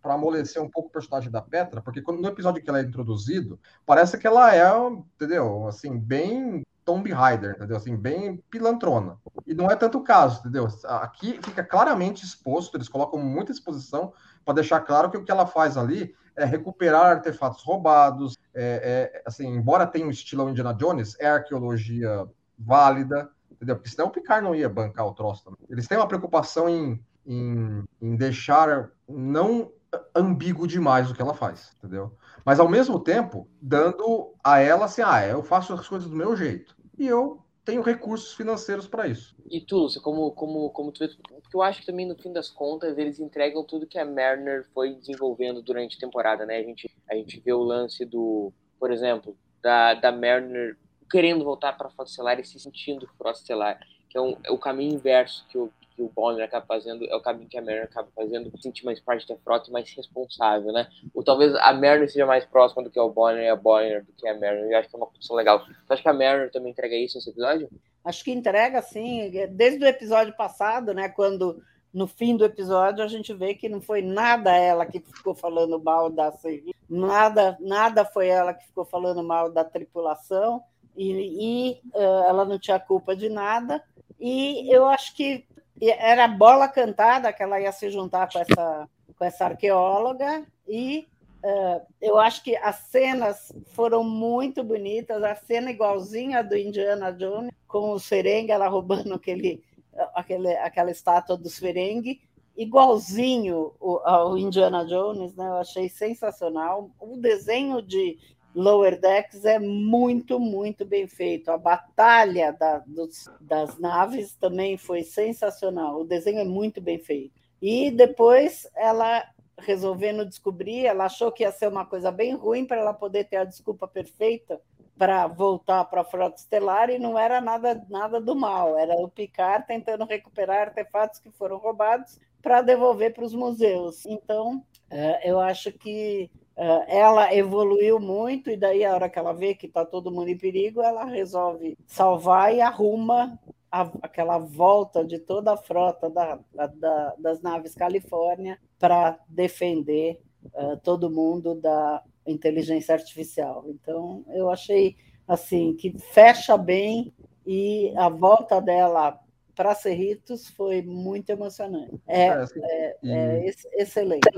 Speaker 3: para amolecer um pouco o personagem da Petra, porque quando, no episódio que ela é introduzido, parece que ela é, entendeu? Assim, bem Tomb Raider, entendeu? Assim, bem pilantrona. E não é tanto o caso, entendeu? Aqui fica claramente exposto, eles colocam muita exposição para deixar claro que o que ela faz ali é recuperar artefatos roubados, é, é, assim, embora tenha um estilo Indiana Jones, é arqueologia válida, entendeu? Porque senão o Picard não ia bancar o troço também. Eles têm uma preocupação em, em, em deixar não ambíguo demais o que ela faz, entendeu? Mas ao mesmo tempo, dando a ela assim, ah, eu faço as coisas do meu jeito. E eu tenho recursos financeiros para isso.
Speaker 1: E tu, Lúcia, como, como, como tu vê, porque eu acho que também no fim das contas eles entregam tudo que a Mariner foi desenvolvendo durante a temporada, né? A gente, a gente vê o lance do, por exemplo, da, da Mariner querendo voltar para a Frota Estelar e se sentindo Frota Estelar, que é, um, é o caminho inverso que o, o Bonner acaba fazendo é o caminho que a Mariner acaba fazendo, sentir mais parte da frota e mais responsável, né? Ou talvez a Mariner seja mais próxima do que o Bonner e a Bonner do que a Mariner. Eu acho que é uma função legal. Você acha que a Mariner também entrega isso nesse episódio?
Speaker 2: Acho que entrega, sim. Desde o episódio passado, né? Quando no fim do episódio a gente vê que não foi nada ela que ficou falando mal da nada, nada foi ela que ficou falando mal da tripulação e, e uh, ela não tinha culpa de nada. E eu acho que era bola cantada que ela ia se juntar com essa, com essa arqueóloga e uh, eu acho que as cenas foram muito bonitas, a cena igualzinha do Indiana Jones, com o Ferengue, ela roubando aquele, aquele, aquela estátua dos Ferengue, igualzinho ao Indiana Jones, né? eu achei sensacional. O desenho de Lower Decks é muito, muito bem feito. A batalha da, dos, das naves também foi sensacional. O desenho é muito bem feito. E depois ela resolvendo descobrir, ela achou que ia ser uma coisa bem ruim para ela poder ter a desculpa perfeita para voltar para a frota estelar e não era nada nada do mal, era o Picard tentando recuperar artefatos que foram roubados para devolver para os museus. Então, é, eu acho que ela evoluiu muito e daí a hora que ela vê que está todo mundo em perigo, ela resolve salvar e arruma a, aquela volta de toda a frota da, da, das naves Califórnia para defender uh, todo mundo da inteligência artificial. Então, eu achei assim que fecha bem e a volta dela para Cerritos foi muito emocionante. É, é, assim, é, e, é excelente.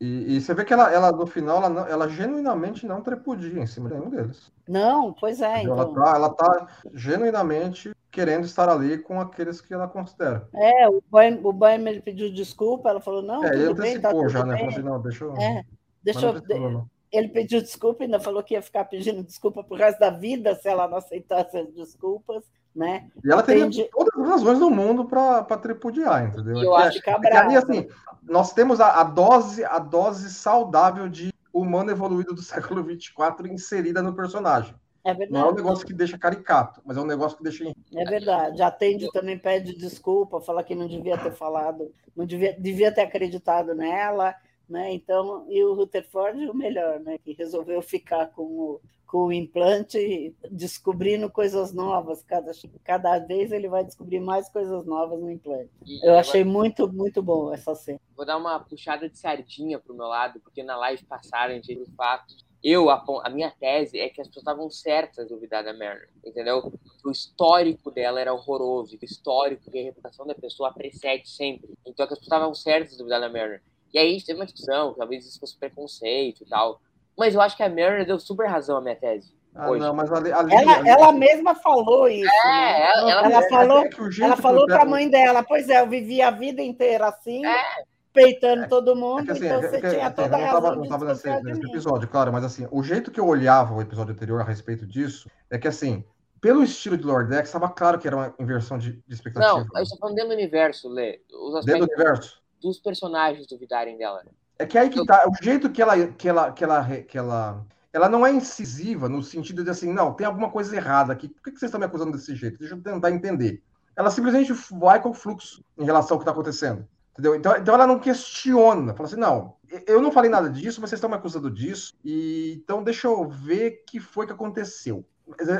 Speaker 3: E, e, você vê que ela, ela no final, ela, não, ela genuinamente não trepudia em cima de nenhum deles.
Speaker 2: Não, pois é.
Speaker 3: Então. Ela, tá, ela tá genuinamente querendo estar ali com aqueles que ela considera.
Speaker 2: É, o Boehm, o pediu desculpa, ela falou, não, é, tudo bem, tá
Speaker 3: tudo
Speaker 2: já,
Speaker 3: né? bem. né? Não, deixa eu...
Speaker 2: É, deixa eu... Ele pediu desculpa, ainda falou que ia ficar pedindo desculpa pro resto da vida se ela não aceitasse as desculpas né?
Speaker 3: E ela tem todas as razões do mundo para tripudiar, entendeu?
Speaker 2: eu é, acho que, é, ali,
Speaker 3: assim, nós temos a, a, dose a dose saudável de humano evoluído do século 24 inserida no personagem.
Speaker 2: É verdade.
Speaker 3: Não é um negócio que deixa caricato, mas é um negócio que deixa.
Speaker 2: É verdade. Atende também pede desculpa, fala que não devia ter falado, não devia, devia ter acreditado nela, né? Então, e o Rutherford o melhor, né? Que resolveu ficar com o, com o implante, descobrindo coisas novas. Cada, cada vez ele vai descobrir mais coisas novas no implante. E eu achei muito, muito bom essa cena.
Speaker 1: Vou dar uma puxada de sardinha pro meu lado, porque na live passada a gente o fato. Eu, a, a, minha tese é que as pessoas estavam certas de duvidar da Mary, entendeu? O histórico dela era horroroso, o histórico e a reputação da pessoa precede sempre. Então as pessoas estavam certas de duvidar da Mary. E aí a gente teve uma discussão, talvez isso fosse preconceito e tal. Mas eu acho que a Mariner deu super razão à minha tese.
Speaker 3: Ah, hoje. não, mas ali, ali,
Speaker 2: ela,
Speaker 3: ali,
Speaker 2: ela mesma falou isso. É,
Speaker 1: né? ela,
Speaker 2: ela, ela, falou, ela falou para a mãe dela: Pois é, eu vivi a vida inteira assim, é. peitando é, todo mundo, é assim, então você tinha assim, toda a razão.
Speaker 3: Não estava nesse, nesse episódio, claro, mas assim, o jeito que eu olhava o episódio anterior a respeito disso é que assim. Pelo estilo de Lord X, estava claro que era uma inversão de, de expectativa.
Speaker 1: Não, eu estou falando dentro do universo, Lê.
Speaker 3: Os dentro do universo?
Speaker 1: Dos personagens duvidarem dela.
Speaker 3: É que aí que tá. O jeito que ela, que ela, que ela, que ela, ela não é incisiva no sentido de assim, não, tem alguma coisa errada aqui. Por que vocês estão me acusando desse jeito? Deixa eu tentar entender. Ela simplesmente vai com o fluxo em relação ao que está acontecendo. Entendeu? Então, então ela não questiona, fala assim, não, eu não falei nada disso, vocês estão me acusando disso, e então deixa eu ver o que foi que aconteceu.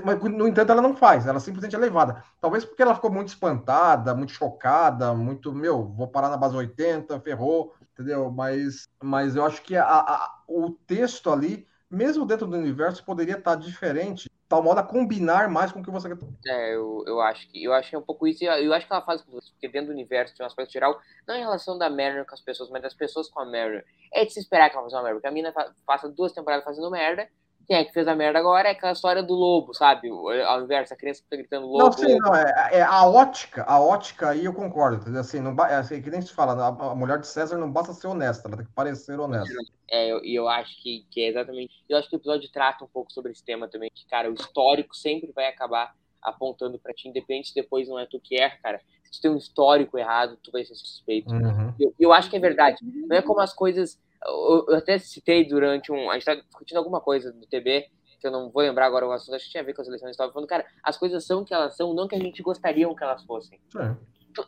Speaker 3: Mas, no entanto, ela não faz, ela simplesmente é levada. Talvez porque ela ficou muito espantada, muito chocada, muito, meu, vou parar na base 80, ferrou, entendeu? Mas, mas eu acho que a, a, o texto ali, mesmo dentro do universo, poderia estar diferente, tal modo a combinar mais com o que você quer.
Speaker 1: É, eu, eu acho que eu acho que é um pouco isso, eu, acho que ela faz porque dentro do universo tem um aspecto geral, não em relação da Mariner com as pessoas, mas das pessoas com a Mariner. É de se esperar que ela faça uma merda, porque a mina passa duas temporadas fazendo merda, quem é que fez a merda agora é aquela história do lobo, sabe? Ao inverso, a criança que tá gritando lobo.
Speaker 3: Não, sim, não, é, é, a ótica, a ótica aí eu concordo? Assim, não, é assim, que nem se fala, a, a, mulher de César não basta ser honesta, ela tem que parecer honesta.
Speaker 1: É, e eu, eu, acho que, que é exatamente. Eu acho que o episódio trata um pouco sobre esse tema também, que, cara, o histórico sempre vai acabar apontando para ti, independente se depois não é tu que erra, cara. Se tu tem um histórico errado, tu vai ser suspeito.
Speaker 3: Uhum.
Speaker 1: Eu, eu acho que é verdade. Não é como as coisas. Eu, eu até citei durante um. A gente tá discutindo alguma coisa do TB que eu não vou lembrar agora o assunto, acho que tinha a ver com as eleições, estava falando, cara, as coisas são o que elas são, não que a gente gostaria que elas fossem.
Speaker 3: É.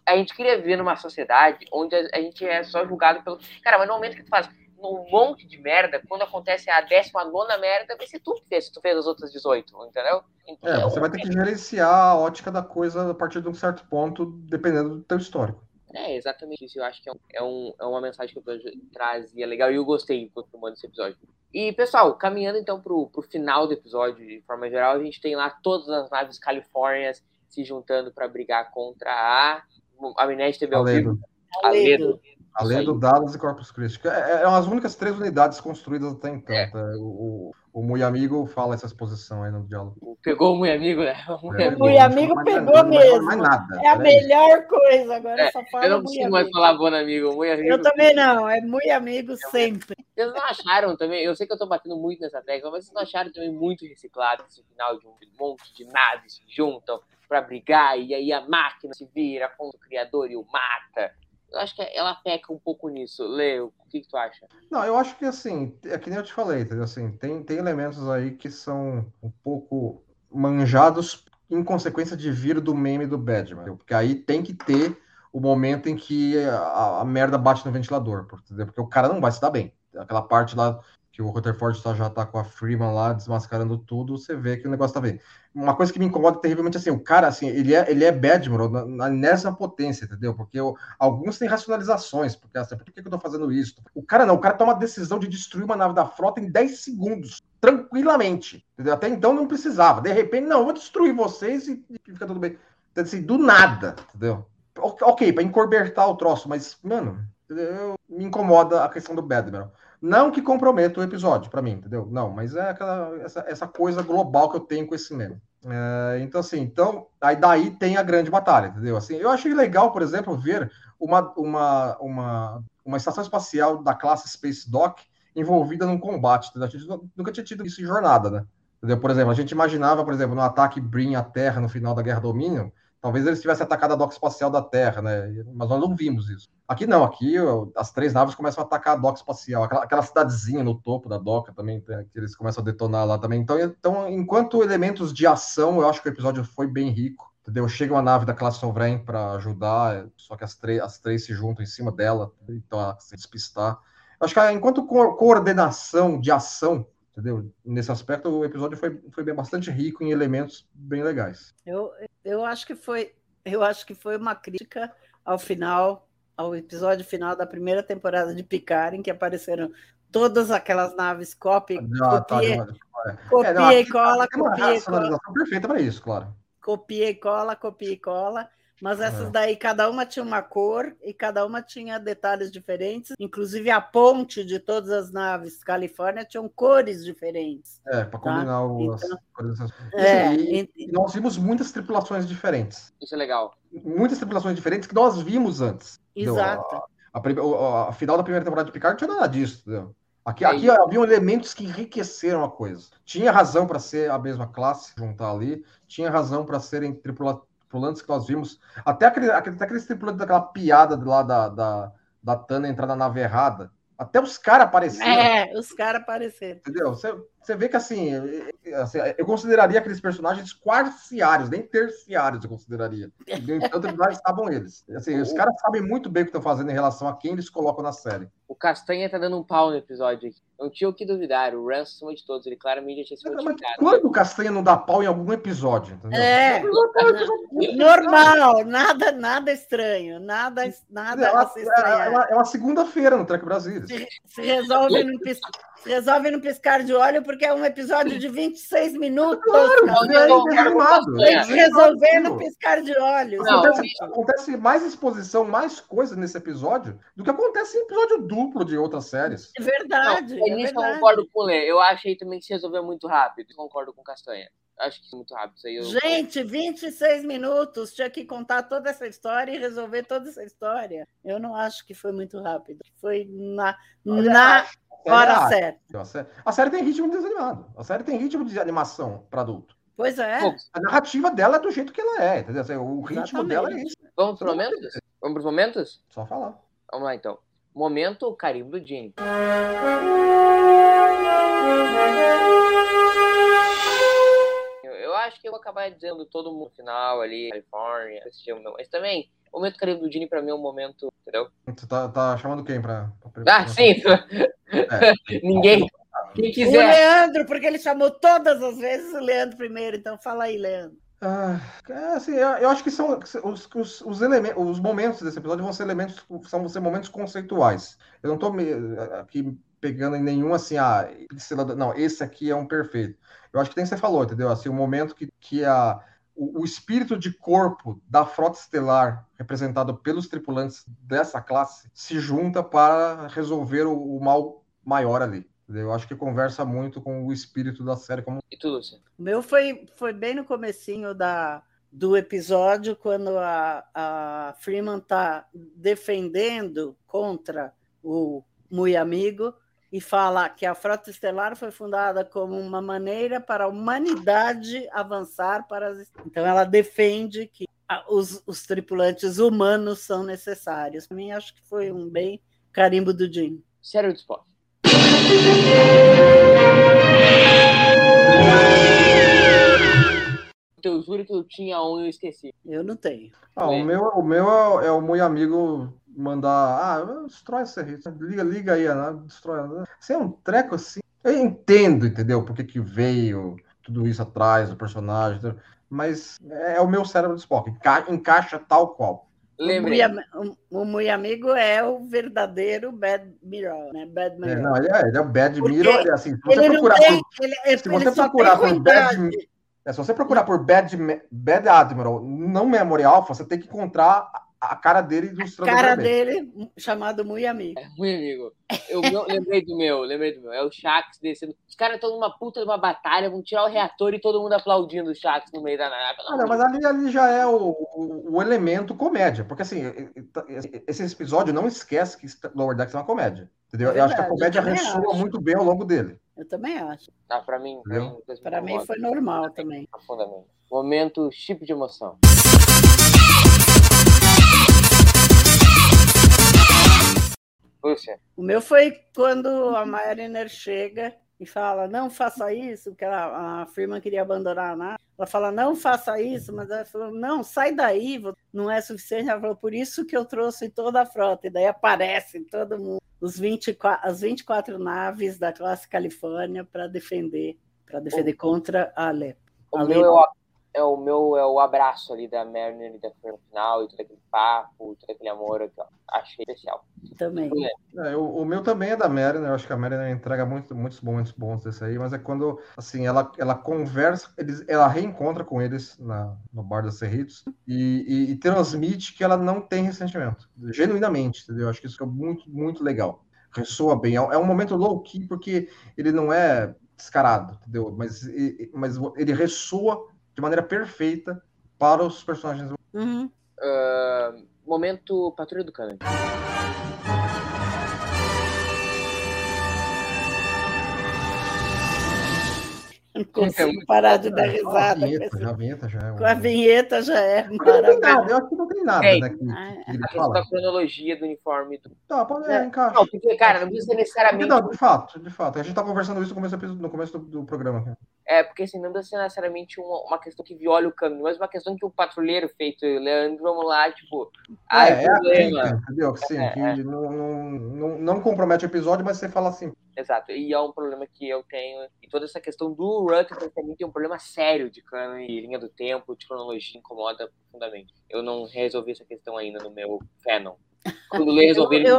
Speaker 1: A gente queria viver numa sociedade onde a gente é só julgado pelo. Cara, mas no momento que tu faz um monte de merda, quando acontece a 19 merda, vai ser tu que fez, se tu fez as outras 18, entendeu?
Speaker 3: Então, é, você vai ter que gerenciar a ótica da coisa a partir de um certo ponto, dependendo do teu histórico.
Speaker 1: É, exatamente isso. Eu acho que é, um, é, um, é uma mensagem que o episódio traz e é legal. E eu gostei enquanto filmando esse episódio. E, pessoal, caminhando então pro, pro final do episódio, de forma geral, a gente tem lá todas as naves califórnias se juntando para brigar contra a. A Minet teve ao vivo.
Speaker 2: Aledo.
Speaker 3: Além do Dallas e Corpus Christi. É, é, as únicas três unidades construídas até então.
Speaker 1: É.
Speaker 3: Tá? O, o, Mui Amigo fala essa exposição aí no diálogo.
Speaker 1: Pegou o Mui Amigo, né?
Speaker 2: O Mui Amigo, Mui amigo
Speaker 3: mais
Speaker 2: pegou
Speaker 3: falar
Speaker 2: mesmo.
Speaker 3: mais nada,
Speaker 2: é a melhor coisa. Agora
Speaker 1: É,
Speaker 2: só fala
Speaker 1: Eu não
Speaker 2: Mui
Speaker 1: consigo mais
Speaker 2: amigo.
Speaker 1: falar bom amigo. Mui amigo.
Speaker 2: Eu também não. É muito amigo sempre.
Speaker 1: Vocês não acharam também? Eu sei que eu tô batendo muito nessa tecla, mas vocês não acharam também muito reciclado esse final de um monte de naves se juntam pra brigar e aí a máquina se vira contra o criador e o mata? Eu acho que ela peca um pouco nisso. Leo, o que, que tu acha?
Speaker 3: Não, eu acho que assim, é que nem eu te falei, entendeu? Assim, tem, tem elementos aí que são um pouco manjados em consequência de vir do meme do entendeu? Porque aí tem que ter o momento em que a, a merda bate no ventilador? Porque o cara não vai se dar bem. Aquela parte lá que o Rutherford tá, já tá com a Freeman lá desmascarando tudo, você vê que o negócio tá bem. Uma coisa que me incomoda terrivelmente assim, o cara assim, ele é ele é na, nessa potência, entendeu? Porque o- alguns têm racionalizações, porque assim, por que, que eu tô fazendo isso? O cara não, o cara toma a decisão de destruir uma nave da frota em 10 segundos, tranquilamente, entendeu? Até então não precisava. De repente, não, eu vou destruir vocês e, e fica tudo bem. Então, assim, do nada, entendeu? Ok, para encorbertar o troço, mas, mano, me incomoda a questão do Badman. Não que comprometa o episódio, pra mim, entendeu? Não, mas é aquela essa, essa coisa global que eu tenho com esse meme. É, então, assim, então, aí daí tem a grande batalha, entendeu? Assim, eu achei legal, por exemplo, ver uma, uma, uma, uma estação espacial da classe Space Dock envolvida num combate. entendeu? A gente nu- nunca tinha tido isso em jornada, né? Entendeu? Por exemplo, a gente imaginava, por exemplo, no ataque Brin à Terra no final da Guerra Dominion, talvez eles tivessem atacado a dock espacial da Terra, né? Mas nós não vimos isso. Aqui não, aqui as três naves começam a atacar a dock espacial, aquela, aquela cidadezinha no topo da doca também, né, que eles começam a detonar lá também. Então, então, enquanto elementos de ação, eu acho que o episódio foi bem rico. Entendeu? Chega uma nave da classe Sovereign para ajudar, só que as, três as três se juntam em cima dela, então se despistar. Eu acho que ah, enquanto co- coordenação de ação, entendeu? Nesse aspecto, o episódio foi, foi bem, bastante rico em elementos bem legais.
Speaker 2: Eu, eu acho que foi, eu acho que foi uma crítica ao final, ao episódio final da primeira temporada de Picard, em que apareceram todas aquelas naves copia,
Speaker 3: Ah, tá,
Speaker 2: copia,
Speaker 3: é.
Speaker 2: copia
Speaker 3: É, não,
Speaker 2: e cola, copia e cola,
Speaker 3: racionalização perfeita para isso, claro.
Speaker 2: copia e cola, copia e cola. Mas essas
Speaker 3: É.
Speaker 2: daí, cada uma tinha uma cor e cada uma tinha detalhes diferentes. Inclusive, a ponte de todas as naves Califórnia tinham cores diferentes.
Speaker 3: É, para combinar o, as
Speaker 2: Então-
Speaker 3: coordenações.
Speaker 2: É,
Speaker 3: e, nós vimos muitas tripulações diferentes.
Speaker 1: Isso é legal.
Speaker 3: Muitas tripulações diferentes que nós vimos antes.
Speaker 2: Exato.
Speaker 3: A, a, a final da primeira temporada de Picard não tinha nada disso, entendeu? Aqui,
Speaker 1: É
Speaker 3: aqui haviam elementos que enriqueceram a coisa. Tinha razão para ser a mesma classe, juntar ali. Tinha razão para serem tripula- tripulantes que nós vimos. Até, aquele, aquele, até aqueles tripulantes daquela piada lá da, da, da Tana entrar na nave errada. Até os caras apareceram.
Speaker 2: É, os caras apareceram.
Speaker 3: Entendeu? Você, você vê que assim, assim, eu consideraria aqueles personagens quarciários, nem terciários eu consideraria. No entanto, lá estavam eles. Assim, os caras sabem muito bem o que estão fazendo em relação a quem eles colocam na série.
Speaker 1: O Castanha tá dando um pau no episódio aqui. Não tinha o que duvidar. O Rance acima de todos. Ele claramente já tinha se
Speaker 3: Mas quando o Castanha não dá pau em algum episódio? Entendeu?
Speaker 2: É, normal, nada, nada estranho, nada, nada
Speaker 3: É uma,
Speaker 2: a se estranhar.
Speaker 3: é uma- é uma segunda-feira no Trek Brasil.
Speaker 2: Se, se resolve num pis- se resolve num piscar de olho, porque é um episódio de 26 minutos.
Speaker 3: Claro, é
Speaker 1: não,
Speaker 2: que resolver no
Speaker 3: Aquilo.
Speaker 2: piscar de olhos.
Speaker 1: Não,
Speaker 3: Acontece, acontece mais exposição, mais coisa nesse episódio do que acontece em episódio duplo de outras séries.
Speaker 2: É verdade.
Speaker 1: Não,
Speaker 2: é
Speaker 1: nisso eu concordo com o Lê. Eu achei também que se resolveu muito rápido. Eu concordo com o Castanha. Acho que isso é muito rápido. Isso aí eu...
Speaker 2: Gente, 26 minutos, tinha que contar toda essa história e resolver toda essa história. Eu não acho que foi muito rápido. Foi na, na hora certa.
Speaker 3: A série, a série tem ritmo de desanimado. A série tem ritmo de animação para adulto.
Speaker 2: Pois é.
Speaker 1: Pô,
Speaker 3: A narrativa dela é do jeito que ela é, entendeu? Assim, O ritmo
Speaker 2: Exatamente.
Speaker 3: dela é isso.
Speaker 1: Vamos para momentos? Vamos para os momentos?
Speaker 3: Só falar.
Speaker 1: Vamos lá, então. Momento carimbo do Gene. Eu, acho que eu vou acabar dizendo todo mundo no final ali, Califórnia, esse filme, não. Mas também, o momento carimbo do Gene pra mim é um momento, entendeu?
Speaker 3: Você tá, tá chamando quem pra. pra-
Speaker 1: Ah, sim!
Speaker 3: É.
Speaker 1: Ninguém. Quem
Speaker 2: O
Speaker 1: quiser.
Speaker 2: Leandro, porque ele chamou todas as vezes o Leandro primeiro, então fala aí, Leandro.
Speaker 3: Ah, é, assim, eu, acho que são os, os, os, elementos, os momentos desse episódio vão ser elementos, são, vão ser momentos conceituais. Eu não estou aqui pegando em nenhum assim, ah, não, esse aqui é um perfeito. Eu acho que tem que você falou, entendeu? Assim, o momento que, que a, o, o espírito de corpo da frota estelar, representado pelos tripulantes dessa classe, se junta para resolver o, o mal maior ali. Eu acho que conversa muito com o espírito da série como
Speaker 1: E tu, Lúcia?
Speaker 2: O meu foi, foi bem no comecinho da, do episódio, quando a, a Freeman está defendendo contra o Muy Amigo e fala que a Frota Estelar foi fundada como uma maneira para a humanidade avançar para as... Então ela defende que os, os tripulantes humanos são necessários. Para mim, acho que foi um bem carimbo do Jim.
Speaker 1: Sério do Spock. Eu juro que eu tinha um e eu esqueci.
Speaker 2: Eu não tenho.
Speaker 3: Ah, o meu, o meu é, é o meu amigo mandar. Ah, destrói essa rede. Liga, liga aí, né? destrói. né? Assim, é um treco assim. Eu entendo, entendeu? Por que, que veio tudo isso atrás do personagem. Mas é, o meu cérebro de Spock. Enca- encaixa tal qual.
Speaker 1: Lembrei.
Speaker 2: O Muy Amigo é o verdadeiro Bad Mirror, né? Bad
Speaker 3: É,
Speaker 2: Mirror.
Speaker 3: não, ele é, ele é o Bad
Speaker 2: Porque
Speaker 3: Mirror. Ele, é assim, se você procurar
Speaker 2: tem.
Speaker 3: por,
Speaker 2: Ele, ele
Speaker 3: se você procurar por Bad,
Speaker 2: ruindade.
Speaker 3: é, se você procurar por Bad, Bad Admiral, não Memory Alpha, você tem que encontrar a, a cara dele ilustrando
Speaker 2: cara
Speaker 3: vermelho.
Speaker 2: dele, chamado Muy Amigo.
Speaker 1: É ruim, amigo. Eu meu- lembrei do meu, lembrei do meu. É o Shax descendo. Os caras estão numa puta de uma batalha, vão tirar o reator e todo mundo aplaudindo o Shax no meio da nave.
Speaker 3: Ah, não, mas ali, ali já é o, o, o elemento comédia, porque assim, esse episódio não esquece que Lower Decks é uma comédia, entendeu?
Speaker 2: É
Speaker 3: eu acho que a comédia ressoa
Speaker 2: acho.
Speaker 3: muito bem ao longo dele.
Speaker 2: Eu também acho.
Speaker 1: Ah, pra mim,
Speaker 2: Para mim foi normal também.
Speaker 1: profundamente. Momento chip de emoção. Lúcia,
Speaker 2: O meu foi quando a Mariner chega e fala: não faça isso, que ela, a firma queria abandonar a nave. Ela fala: não faça isso, mas ela falou: não, sai daí, não é suficiente. Ela falou: por isso que eu trouxe toda a frota. E daí aparece todo mundo, os 24, as 24 naves da classe Califórnia para defender, para defender contra a Ale.
Speaker 1: o meu é o, é o meu é o abraço ali da Mariner e da final, e todo aquele papo, todo aquele amor que eu achei especial.
Speaker 2: Também.
Speaker 3: É, o, o meu também é da Mariner, eu acho que a Mariner entrega muito, muitos momentos bons desse aí, mas é quando, assim, ela, ela conversa, eles, ela reencontra com eles na, no bar da Cerritos e, e, e transmite que ela não tem ressentimento, genuinamente, entendeu? Eu acho que isso é muito, muito legal. Ressoa bem, é, um- é um momento low-key porque ele não é descarado, entendeu? Mas, mas ele ressoa de maneira perfeita para os personagens.
Speaker 2: Uhum.
Speaker 1: Ah, momento Patrulha do Cândido.
Speaker 2: Não consigo parar de dar risada.
Speaker 3: A vinheta, já, a vinheta já é.
Speaker 2: Com a vinheta já é
Speaker 3: Não tem
Speaker 2: maravilhoso.
Speaker 3: nada, eu acho que não tem nada,
Speaker 1: É,
Speaker 3: né? Que,
Speaker 2: ah,
Speaker 3: que ele
Speaker 1: A questão da cronologia do uniforme. Do...
Speaker 3: Tá, pode é, encaixa.
Speaker 1: Não, porque, cara, não precisa necessariamente.
Speaker 3: não, de fato, de fato. A gente tá conversando isso no começo, do no começo do, do programa. aqui.
Speaker 1: É, porque assim, não precisa ser necessariamente uma, uma questão que viola o caminho, mas uma questão que o patrulheiro feito, Leandro, vamos lá, tipo, ah,
Speaker 3: é, é
Speaker 1: problema.
Speaker 3: crítica, entendeu? Sim,
Speaker 1: É,
Speaker 3: que
Speaker 1: é.
Speaker 3: Não, não, não, não compromete o episódio, mas você fala assim.
Speaker 1: Exato, e é um problema que eu tenho. E toda essa questão do Rutherford também tem um problema sério de cano e linha do tempo, de cronologia, incomoda profundamente. Eu não resolvi essa questão ainda no meu Fanon. Quando eu resolver,
Speaker 2: Eu-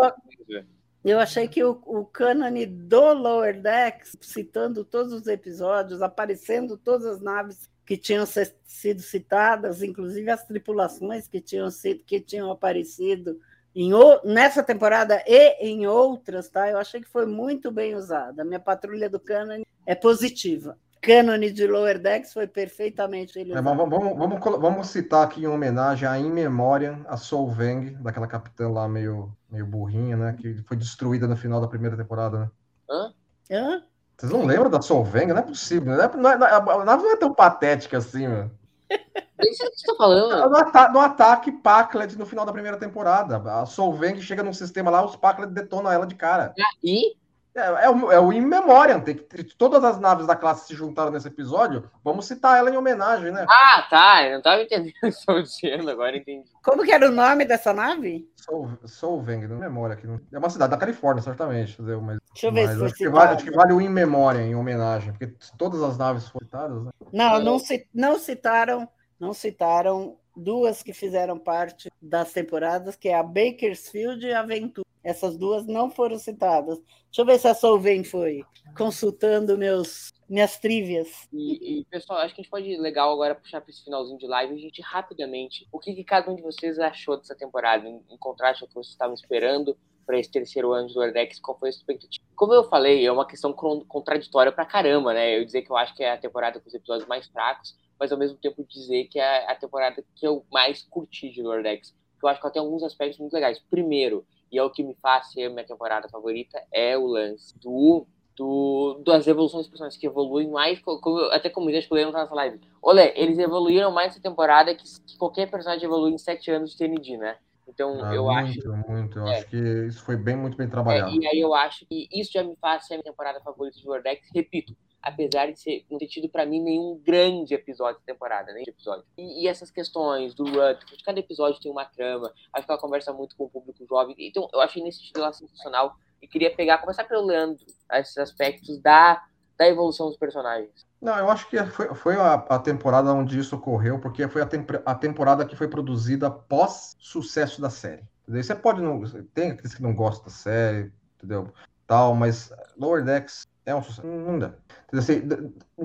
Speaker 1: eu...
Speaker 2: Eu achei que o, o cânone do Lower Decks, citando todos os episódios, aparecendo todas as naves que tinham sido citadas, inclusive as tripulações que tinham, sido, que tinham aparecido em, o- nessa temporada e em outras, tá? Eu achei que foi muito bem usada. A minha patrulha do cânone é positiva. Cânone de Lower Decks foi perfeitamente ele
Speaker 3: É, vamos, vamos, vamos, citar aqui em homenagem a In Memoriam, a Solvang, daquela capitã lá meio, meio burrinha, né? Que foi destruída no final da primeira temporada, né?
Speaker 1: Hã?
Speaker 2: Hã?
Speaker 3: Vocês não lembram da Solvang? Não é possível. Não é, não é- não é- a nave não é tão patética assim, mano.
Speaker 1: Nem sei o que você tá falando.
Speaker 3: No, ata no ataque Paclet no final da primeira temporada. A Solvang chega num sistema lá, os Paclet detonam ela de cara.
Speaker 1: E
Speaker 3: É, é o, é o In Memoriam. Tem que, todas as naves da classe se juntaram nesse episódio. Vamos citar ela em homenagem, né?
Speaker 1: Ah, tá. Eu não tava entendendo o que estava dizendo, agora entendi.
Speaker 2: Como que era o nome dessa nave?
Speaker 3: Sol, Solvang, não memória aqui. É uma cidade da Califórnia, certamente. Entendeu? Mas,
Speaker 2: Deixa eu ver
Speaker 3: mas
Speaker 2: se foi
Speaker 3: acho, que vale, acho que vale o In Memoriam em homenagem, porque todas as naves foram citadas, né?
Speaker 2: Não, não, não citaram, não citaram duas que fizeram parte das temporadas, que é a Bakersfield e a Aventura. Essas duas não foram citadas. Deixa eu ver se a Solven foi consultando meus minhas trivias.
Speaker 1: E, e, pessoal, acho que a gente pode legal agora puxar para esse finalzinho de live, a gente rapidamente, o que, que cada um de vocês achou dessa temporada, em, em contraste ao que vocês estavam esperando para esse terceiro ano de Lordex, qual foi a expectativa? Como eu falei, é uma questão contraditória pra caramba, né? Eu dizer que eu acho que é a temporada com os episódios mais fracos, mas ao mesmo tempo dizer que é a temporada que eu mais curti de Lordex. Eu acho que ela tem alguns aspectos muito legais. Primeiro, e é o que me faz ser minha temporada favorita, é o lance do do, das evoluções dos personagens que evoluem mais, co- como, até como já escolheram nessa live. Olha, eles evoluíram mais essa temporada que, que qualquer personagem evolui em sete anos de TND, né? Então
Speaker 3: Ah,
Speaker 1: eu acho.
Speaker 3: muito, muito. Eu
Speaker 1: é.
Speaker 3: acho que isso foi bem, muito bem
Speaker 1: é,
Speaker 3: trabalhado.
Speaker 1: e aí eu acho que isso já me faz ser a minha temporada favorita de Vortex. Repito, apesar de ser, não ter tido pra mim nenhum grande episódio da temporada, nem de episódio. E, e essas questões do Rutherford, cada episódio tem uma trama, acho que ela conversa muito com o público jovem. Então eu achei nesse estilo ela sensacional e queria pegar, começar pelo Leandro, esses aspectos da, da evolução dos personagens.
Speaker 3: Não, eu acho que foi, foi a, a temporada onde isso ocorreu, porque foi a, temp- a temporada que foi produzida pós sucesso da série. Entendeu? Você pode não. Tem aqueles que não gostam da série, entendeu? Tal, mas Lower Decks é um sucesso. Não dá. Assim,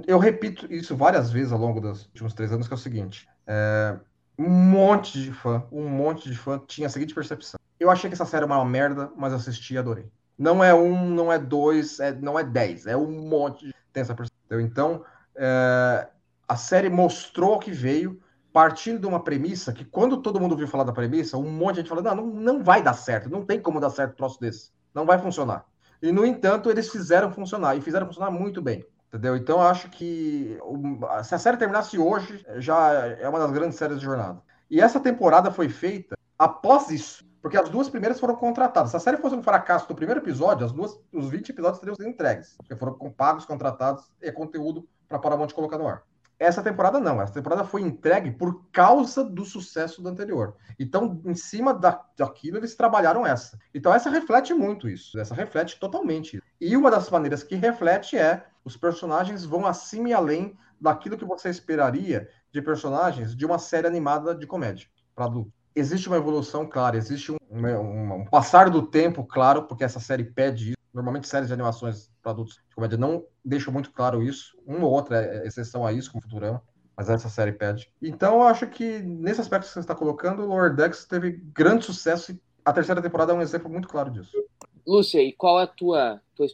Speaker 3: eu repito isso várias vezes ao longo dos últimos três anos, que é o seguinte: é, um monte de fã, um monte de fã tinha a seguinte percepção. Eu achei que essa série era uma merda, mas assisti e adorei. Não é um, não é dois, é, não é dez, é um monte de tem essa percepção. Então, é, a série mostrou que veio, partindo de uma premissa que, quando todo mundo ouviu falar da premissa, um monte de gente falou: não, não, não vai dar certo, não tem como dar certo um troço desse, não vai funcionar. E, no entanto, eles fizeram funcionar, e fizeram funcionar muito bem. Entendeu? Então, acho que se a série terminasse hoje, já é uma das grandes séries de jornada. E essa temporada foi feita após isso. Porque as duas primeiras foram contratadas. Se a série fosse um fracasso do primeiro episódio, as duas, os 20 episódios teriam sido entregues. Porque foram pagos, contratados e é conteúdo para Paramount colocar no ar. Essa temporada não. Essa temporada foi entregue por causa do sucesso do anterior. Então, em cima da, daquilo, eles trabalharam essa. Então, essa reflete muito isso. Essa reflete totalmente. E uma das maneiras que reflete é os personagens vão acima e além daquilo que você esperaria de personagens de uma série animada de comédia para adulto. Existe uma evolução clara, existe um, um- um passar do tempo claro, porque essa série pede isso. Normalmente, séries de animações para adultos de comédia não deixam muito claro isso. Uma ou outra é exceção a isso, como Futurama, mas essa série pede. Então, eu acho que nesse aspecto que você está colocando, Lower Decks teve grande sucesso e a terceira temporada é um exemplo muito claro disso.
Speaker 1: Lúcia, e qual é a tua, tua,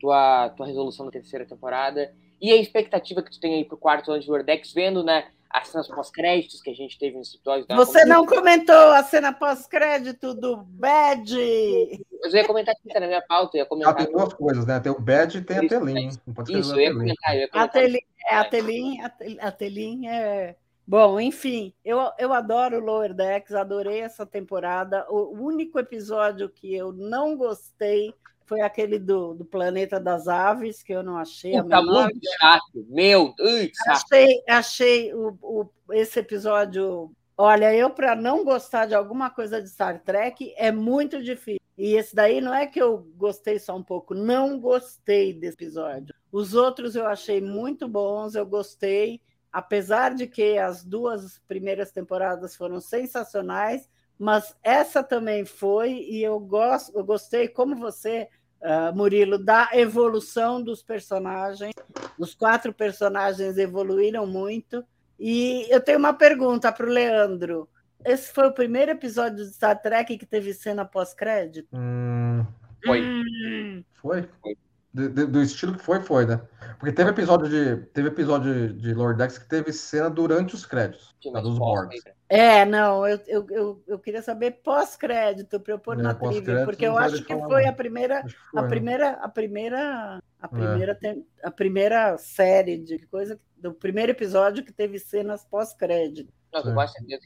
Speaker 1: tua, tua resolução da terceira temporada? E a expectativa que tu tem aí pro quarto ano de Lordex, vendo, né, as cenas pós-créditos que a gente teve nesse episódio.
Speaker 2: Você não comentou a cena pós-crédito do Bad.
Speaker 1: Eu ia comentar aqui, tá na minha pauta, eu ia
Speaker 3: Ah,
Speaker 1: comentar.
Speaker 3: tem duas coisas, né? Tem o Bad e tem a Telin.
Speaker 1: Isso,
Speaker 3: da
Speaker 1: eu ia comentar, eu ia
Speaker 2: A
Speaker 1: comentar.
Speaker 2: Tele É, a Telin, a, Tel- a Telin é. Bom, enfim, eu, eu adoro Lower Decks, adorei essa temporada. O único episódio que eu não gostei foi aquele do, do Planeta das Aves, que eu não achei a
Speaker 1: Puta,
Speaker 2: menor
Speaker 1: muito chato. Meu, ui, saco.
Speaker 2: Achei, achei o, o- esse episódio. Olha, eu para não gostar de alguma coisa de Star Trek é muito difícil. E esse daí não é que eu gostei só um pouco, não gostei desse episódio. Os outros eu achei muito bons, eu gostei, apesar de que as duas primeiras temporadas foram sensacionais, mas essa também foi e eu gosto, eu gostei como você, ah, Murilo, da evolução dos personagens. Os quatro personagens evoluíram muito. E eu tenho uma pergunta para o Leandro. Esse foi o primeiro episódio de Star Trek que teve cena pós-crédito?
Speaker 3: Hum,
Speaker 1: Foi.
Speaker 2: Hum,
Speaker 3: foi? Do, do- do estilo que foi, foi, né? Porque teve episódio de, teve episódio de, de Lord Dex que teve cena durante os créditos, da
Speaker 1: mais
Speaker 3: dos Borgs.
Speaker 1: né?
Speaker 2: É, não, eu, eu, eu, eu queria saber pós-crédito para eu pôr
Speaker 3: É,
Speaker 2: na trivia,
Speaker 3: pós-crédito
Speaker 2: porque eu acho que foi a primeira,
Speaker 3: que
Speaker 2: a
Speaker 3: foi, né?
Speaker 2: primeira, a primeira, a primeira, tem- a primeira série de coisa do primeiro episódio que teve cenas pós-crédito.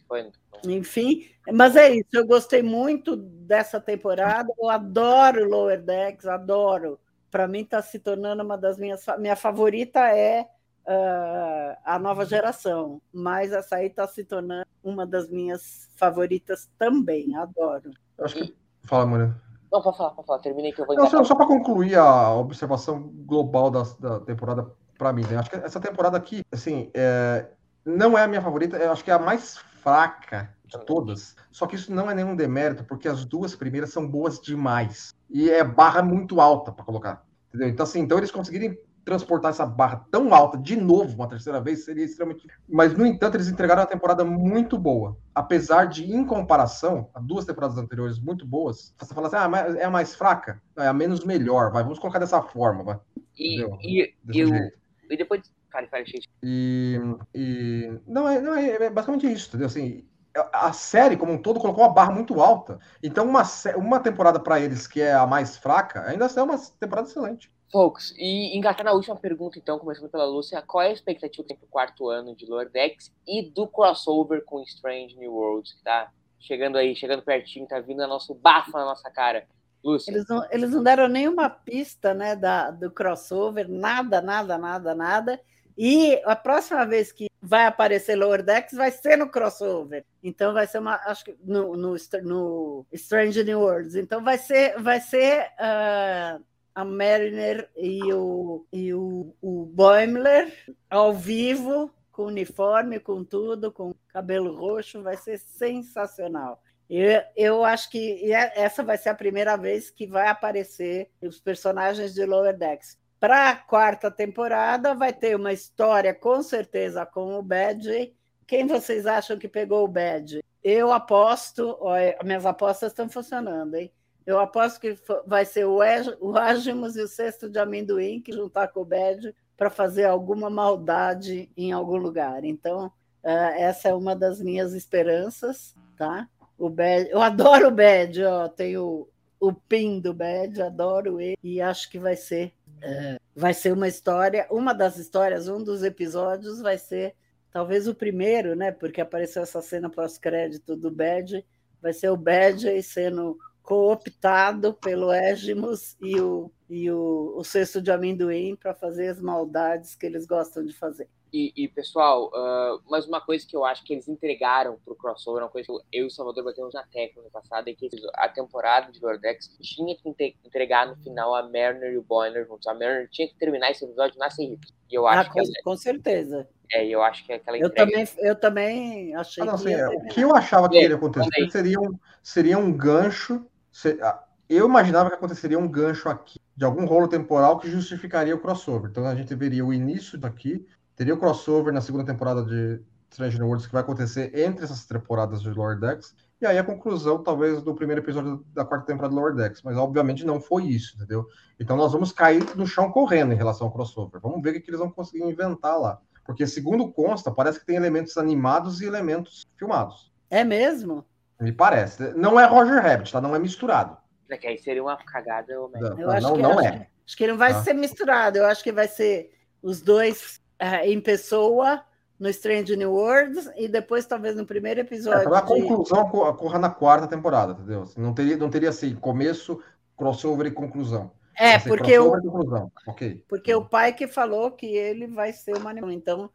Speaker 1: Foi. né?
Speaker 2: Enfim, mas é isso. Eu gostei muito dessa temporada. Eu adoro Lower Decks, adoro. Para mim, está se tornando uma das minhas. Minha favorita é ah, a nova geração, mas essa aí está se tornando uma das minhas favoritas também. Adoro.
Speaker 3: Eu acho que. Fala, Moreno.
Speaker 1: Não, pode falar, pode falar. Terminei que eu vou
Speaker 3: Não,
Speaker 1: engatar.
Speaker 3: só, para concluir a observação global da, da temporada para mim, né? Acho que essa temporada aqui, assim, é, não é a minha favorita, eu acho que é a mais fraca de todas. Só que isso não é nenhum demérito, porque as duas primeiras são boas demais. E é barra muito alta para colocar. Entendeu? Então, assim, então eles conseguirem transportar essa barra tão alta de novo uma terceira vez seria extremamente. Mas, no entanto, eles entregaram uma temporada muito boa. Apesar de, em comparação a duas temporadas anteriores muito boas, você fala assim, ah, mas é a mais fraca? Não, é a menos melhor, vai. Vamos colocar dessa forma, vai.
Speaker 1: E,
Speaker 3: Entendeu?
Speaker 1: e,
Speaker 3: jeito.
Speaker 1: e depois. Fale, fale, gente.
Speaker 3: E, e não, é, não é, é basicamente isso, entendeu? Assim, a a série como um todo colocou uma barra muito alta. Então, uma, uma temporada para eles que é a mais fraca, ainda assim é uma temporada excelente.
Speaker 1: Folks, e engatar na última pergunta, então, começando pela Lúcia, qual é a expectativa pro quarto ano de Lower Decks e do crossover com Strange New Worlds, que tá chegando aí, chegando pertinho, tá vindo a nosso bafo na nossa cara. Lúcia,
Speaker 2: Eles não, eles não deram nenhuma pista né, da, do crossover, nada, nada, nada, nada. E a próxima vez que vai aparecer Lower Decks vai ser no crossover. Então vai ser uma, acho que no, no, no Strange New Worlds. Então vai ser, vai ser ah, a Mariner e o, e o, o Boimler ao vivo, com uniforme, com tudo, com cabelo roxo, vai ser sensacional. Eu, eu acho que é- essa vai ser a primeira vez que vai aparecer os personagens de Lower Decks. Para a quarta temporada, vai ter uma história, com certeza, com o Badge. Quem vocês acham que pegou o Badge? Eu aposto, olha, minhas apostas estão funcionando, hein? Eu aposto que vai ser o o Agimus e o Cesto de Amendoim que juntar com o Badge para fazer alguma maldade em algum lugar. Então, ah, essa é uma das minhas esperanças, tá? O Bad, eu adoro o Bad, ó, tenho o pin do Bad, adoro ele e acho que vai ser é, vai ser uma história, uma das histórias, um dos episódios vai ser talvez o primeiro, né? Porque apareceu essa cena pós-crédito do Bad, vai ser o Bad sendo cooptado pelo Égimus e o e o, o cesto de amendoim para fazer as maldades que eles gostam de fazer.
Speaker 1: E, e, pessoal, ah, mas uma coisa que eu acho que eles entregaram pro crossover, uma coisa que eu, eu e o Salvador batemos na tecla no passado, é que a temporada de Lordex tinha que entregar no final a Mariner e o Boiler juntos. A Mariner tinha que terminar esse episódio na Serrita. E eu
Speaker 2: Ah,
Speaker 1: acho que
Speaker 2: com,
Speaker 1: ela,
Speaker 2: com certeza.
Speaker 1: é, eu acho que aquela
Speaker 2: Eu
Speaker 1: entrega
Speaker 2: também, eu também achei
Speaker 3: Ah, não,
Speaker 2: que
Speaker 3: assim,
Speaker 2: ia
Speaker 3: é, o que eu achava que
Speaker 1: aí,
Speaker 3: iria acontecer seria um, seria um gancho. se- ah, eu imaginava que aconteceria um gancho aqui, de algum rolo temporal que justificaria o crossover. Então a gente veria o início daqui, teria o crossover na segunda temporada de Strange New Worlds que vai acontecer entre essas temporadas de Lower Decks. E aí a conclusão, talvez, do primeiro episódio da quarta temporada de Lower Decks. Mas obviamente não foi isso, entendeu? Então nós vamos cair no chão correndo em relação ao crossover. Vamos ver o que eles vão conseguir inventar lá. Porque, segundo consta, parece que tem elementos animados e elementos filmados.
Speaker 2: É mesmo?
Speaker 3: Me parece. Não é Roger Rabbit, tá? Não é misturado.
Speaker 1: né, que aí seria uma cagada. merda.
Speaker 3: Não,
Speaker 2: Eu acho
Speaker 3: não,
Speaker 2: que,
Speaker 3: não
Speaker 2: acho
Speaker 3: é.
Speaker 2: que- acho que não vai
Speaker 3: Tá.
Speaker 2: ser misturado. Eu acho que vai ser os dois é, em pessoa no Strange New Worlds e depois talvez no primeiro
Speaker 3: É,
Speaker 2: episódio.
Speaker 3: a
Speaker 2: de-
Speaker 3: conclusão co- ocorra na quarta temporada, entendeu? Assim, Não teria, não teria assim, começo, crossover e conclusão.
Speaker 2: É,
Speaker 3: ser
Speaker 2: porque o,
Speaker 3: crossover e conclusão. Ok.
Speaker 2: porque o pai que falou que ele vai ser uma animação, então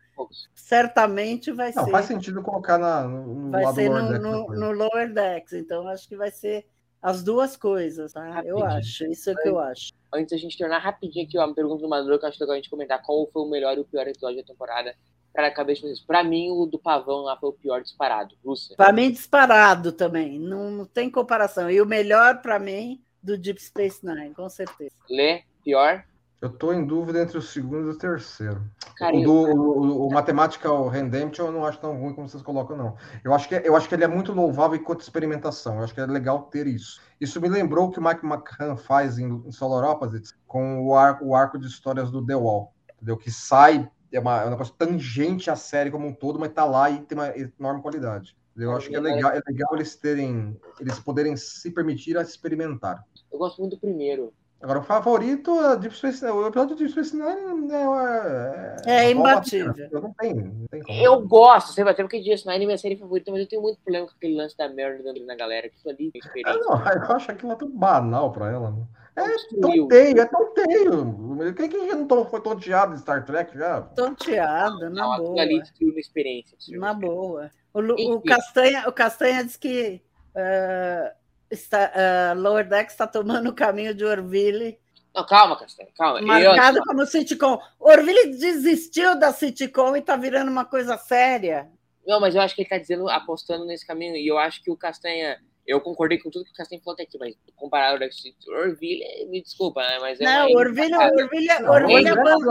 Speaker 2: certamente vai
Speaker 3: Não,
Speaker 2: ser.
Speaker 3: faz sentido colocar na, no,
Speaker 2: vai
Speaker 3: lado
Speaker 2: ser no, no,
Speaker 3: depois.
Speaker 2: no Lower Decks, então acho que vai ser as duas coisas, tá? Eu
Speaker 1: Rapidinho.
Speaker 2: acho, isso é o que eu acho.
Speaker 1: Antes da gente tornar rapidinho aqui ó, uma pergunta do Maduro, que eu acho legal a gente comentar qual foi o melhor e o pior episódio da temporada para a cabeça de vocês. Pra mim, o do pavão lá foi o pior disparado. Lúcia.
Speaker 2: Para mim, disparado também, não, não tem comparação. E o melhor para mim do Deep Space Nine, com certeza.
Speaker 1: Lê, pior.
Speaker 3: Eu tô em dúvida entre o segundo e o terceiro.
Speaker 1: Cara,
Speaker 3: o, do, o, o Mathematical Redemption eu não acho tão ruim como vocês colocam, não. Eu acho que, eu acho que ele é muito louvável enquanto experimentação. Eu acho que é legal ter isso. Isso me lembrou o que o Mike McCann faz em, em Solar Opposites com o, ar, o arco de histórias do The Wall. Entendeu? Que sai, é, uma, é um negócio tangente à série como um todo, mas tá lá e tem uma enorme qualidade. Eu acho que é legal, é legal eles terem, eles poderem se permitir a experimentar.
Speaker 1: eu gosto muito do primeiro.
Speaker 3: Agora, o favorito é Deep Space O episódio de Deep Space Nine é, é,
Speaker 2: É
Speaker 3: é
Speaker 2: imbatível.
Speaker 3: Não tem, não tem como.
Speaker 1: Eu gosto, sempre até porque Dias Nine é minha série favorita, mas eu tenho muito problema com aquele lance da Mary dando na galera, que isso ali é
Speaker 3: Ah,
Speaker 1: experiência.
Speaker 3: não, eu acho aquilo lá tudo banal pra ela. né? É tonteio, é tonteio. Quem que já não to- foi tonteado em Star Trek já?
Speaker 2: Tonteado, na
Speaker 1: Não,
Speaker 2: boa.
Speaker 1: ali destruiu uma experiência. destruiu uma
Speaker 2: Na boa. O, o. Castanha, o Castanha diz que eh, está, eh, Lower Decks está tomando o caminho de Orville,
Speaker 1: Não, calma, Castanho, calma. Eu,
Speaker 2: marcado como sitcom. Orville desistiu da sitcom e está virando uma coisa séria.
Speaker 1: não, mas eu acho que ele tá dizendo, apostando nesse caminho, e eu acho que o Castanha. Eu concordei com tudo que o Castanha falou até aqui, mas comparado ao Orville, me desculpa, né? Mas é
Speaker 2: Não,
Speaker 3: não, Lower Decks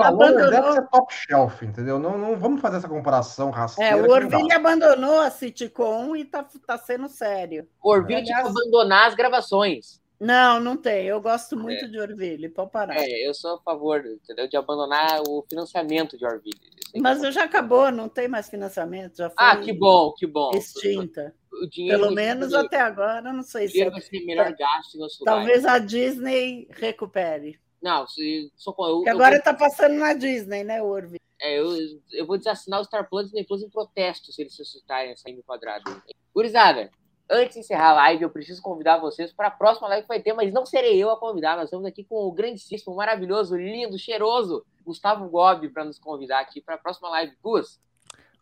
Speaker 2: abandonou.
Speaker 3: é top shelf, entendeu? Não, não vamos fazer essa comparação
Speaker 2: É,
Speaker 3: rasteira.
Speaker 2: o
Speaker 3: que não dá.
Speaker 2: Orville abandonou a sitcom e está tá sendo sério.
Speaker 1: Orville tinha que
Speaker 2: Aliás-
Speaker 1: abandonar as gravações.
Speaker 2: Não, não tem. Eu gosto muito de Orville, pode parar.
Speaker 1: É, eu sou a favor, entendeu? De abandonar o financiamento de Orville. Sei
Speaker 2: Mas
Speaker 1: que-
Speaker 2: já acabou, não tem mais financiamento, já foi
Speaker 1: Ah, que bom, que bom.
Speaker 2: extinta.
Speaker 1: O dinheiro
Speaker 2: Pelo menos
Speaker 1: o
Speaker 2: até agora, não sei se
Speaker 1: dinheiro vai ser melhor gasto outros lugares.
Speaker 2: talvez a Disney recupere.
Speaker 1: Não, se, socorro, eu,
Speaker 2: Que agora está passando na Disney, né, Orville?
Speaker 1: é, eu, eu vou desassinar o Star Plus e Disney Plus em protesto se eles suscitarem essa M quadrada. Gurizada, antes de encerrar a live, eu preciso convidar vocês para a próxima live que vai ter, mas não serei eu a convidar. Nós estamos aqui com o grandíssimo, maravilhoso, lindo, cheiroso Gustavo Gobi para nos convidar aqui para a próxima live. Gus,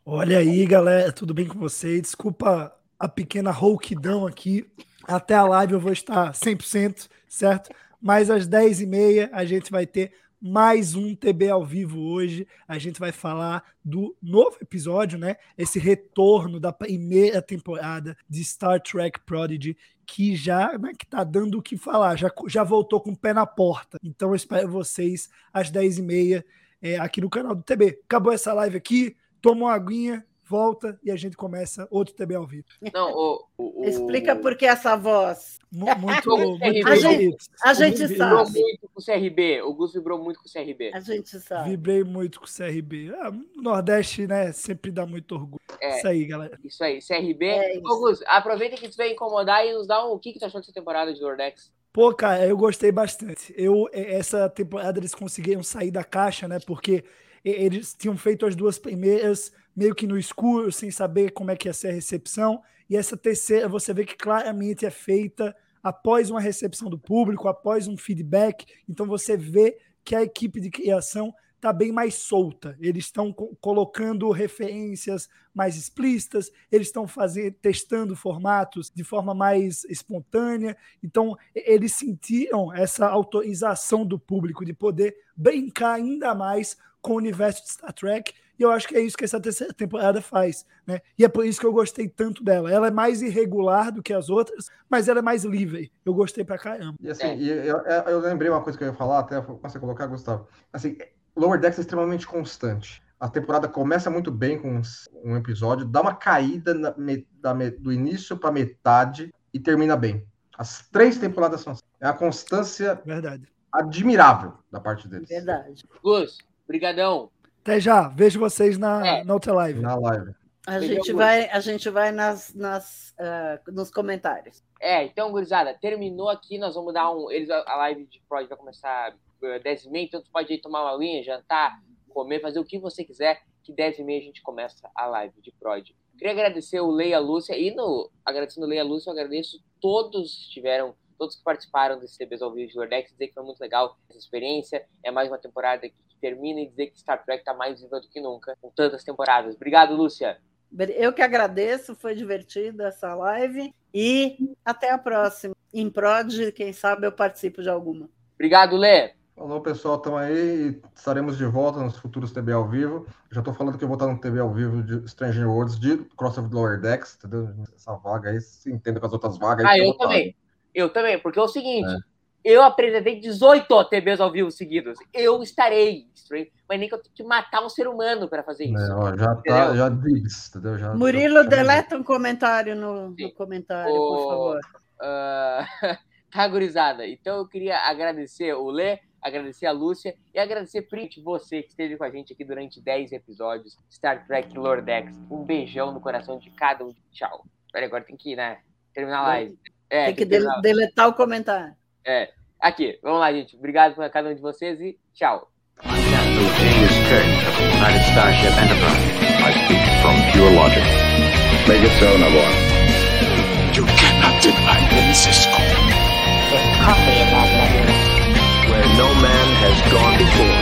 Speaker 4: Olha aí, galera, tudo bem com vocês? Desculpa a pequena rouquidão aqui. Até a live eu vou estar 100%, certo? Mas às 10h30 a gente vai ter mais um TB ao vivo hoje. A gente vai falar do novo episódio, né? Esse retorno da primeira temporada de Star Trek Prodigy, que já né, que tá dando o que falar, já, já voltou com o pé na porta. Então eu espero vocês às 10h30 é, aqui no canal do TB. Acabou essa live aqui, toma uma aguinha, volta e a gente começa outro TB ao vivo.
Speaker 1: não, o, o, o-
Speaker 2: Explica por que essa voz.
Speaker 4: Mu- Muito,
Speaker 1: Vamos,
Speaker 4: muito
Speaker 1: a
Speaker 2: gente- a gente
Speaker 4: Muito
Speaker 1: vibrou
Speaker 2: sabe.
Speaker 1: muito com o CRB. O Gus vibrou muito com o CRB.
Speaker 2: A gente sabe.
Speaker 4: Vibrei muito com o CRB. Ah, o Nordeste, né, sempre dá muito orgulho.
Speaker 1: É.
Speaker 4: Isso aí, galera.
Speaker 1: Isso aí, CRB.
Speaker 2: É isso.
Speaker 1: Ô, Gus, aproveita que tu veio incomodar e nos dá um. O que, que tu achou dessa temporada de Lordex?
Speaker 4: Pô, cara, eu gostei bastante. Eu, essa temporada eles conseguiram sair da caixa, né? Porque eles tinham feito as duas primeiras meio que no escuro, sem saber como é que ia ser a recepção. E essa terceira, você vê que claramente é feita após uma recepção do público, após um feedback. Então você vê que a equipe de criação está bem mais solta. Eles estão co- colocando referências mais explícitas, eles estão fazendo, testando formatos de forma mais espontânea. Então, eles sentiram essa autorização do público de poder brincar ainda mais com o universo de Star Trek. E eu acho que é isso que essa terceira temporada faz, né? E é por isso que eu gostei tanto dela. Ela é mais irregular do que as outras, mas ela é mais livre. Eu gostei pra caramba.
Speaker 3: E assim,
Speaker 1: É.
Speaker 3: e eu, eu- eu lembrei uma coisa que eu ia falar, até você colocar, Gustavo. Assim, Lower Decks é extremamente constante. A temporada começa muito bem com um episódio, dá uma caída na me- da me- do início para metade e termina bem. As três temporadas são assim. É a constância
Speaker 4: Verdade.
Speaker 3: admirável da parte deles.
Speaker 2: Verdade.
Speaker 1: Gus, brigadão.
Speaker 4: Até já. Vejo vocês na,
Speaker 1: É.
Speaker 4: na outra live.
Speaker 3: Na live.
Speaker 2: A gente vai, a gente vai nas, nas, ah, nos comentários.
Speaker 1: É, então, gurizada, terminou aqui, nós vamos dar um. Eles, a live de Prod vai começar uh, 10 h então tu pode ir tomar uma aguinha, jantar, comer, fazer o que você quiser, que 10 e meia a gente começa a live de Prod. Queria agradecer o Leia Lúcia e no agradecendo o Leia Lúcia, eu agradeço todos que estiveram, todos que participaram desse TBs ao vivo de Lordex, dizer que foi muito legal essa experiência. É mais uma temporada que termina e dizer que Star Trek está mais viva do que nunca, com tantas temporadas. Obrigado, Lúcia.
Speaker 2: Eu que agradeço, foi divertida essa live e até a próxima. Em Prod, quem sabe eu participo de alguma.
Speaker 1: Obrigado, Lê.
Speaker 3: Alô, pessoal, estamos aí e estaremos de volta nos futuros TB ao vivo. Já estou falando que eu vou estar no TB ao vivo de Stranger Worlds de Crossover Lower Decks, entendeu? Essa vaga aí se entenda com as outras vagas.
Speaker 1: Ah, eu também. Eu também, porque é o seguinte, é. Eu apresentei 18 TBs ao vivo seguidos. Eu estarei, mas nem que eu tenha que matar um ser humano para fazer isso. É,
Speaker 3: ó, já tá, já diz, entendeu? Já,
Speaker 2: Murilo, já, deleta um comentário no, no comentário, o... por favor.
Speaker 1: Uh... tá, gurizada? Então eu queria agradecer o Lê, agradecer a Lúcia e agradecer Prit, você que esteve com a gente aqui durante 10 episódios Star Trek Lordex. Um beijão no coração de cada um. Tchau. Peraí, agora tem que ir, né? Terminar a live.
Speaker 2: É, tem que, tem que deletar o comentário.
Speaker 1: É. Aqui, vamos lá, gente. Obrigado por cada um de vocês e tchau.
Speaker 5: where no
Speaker 6: man has gone before.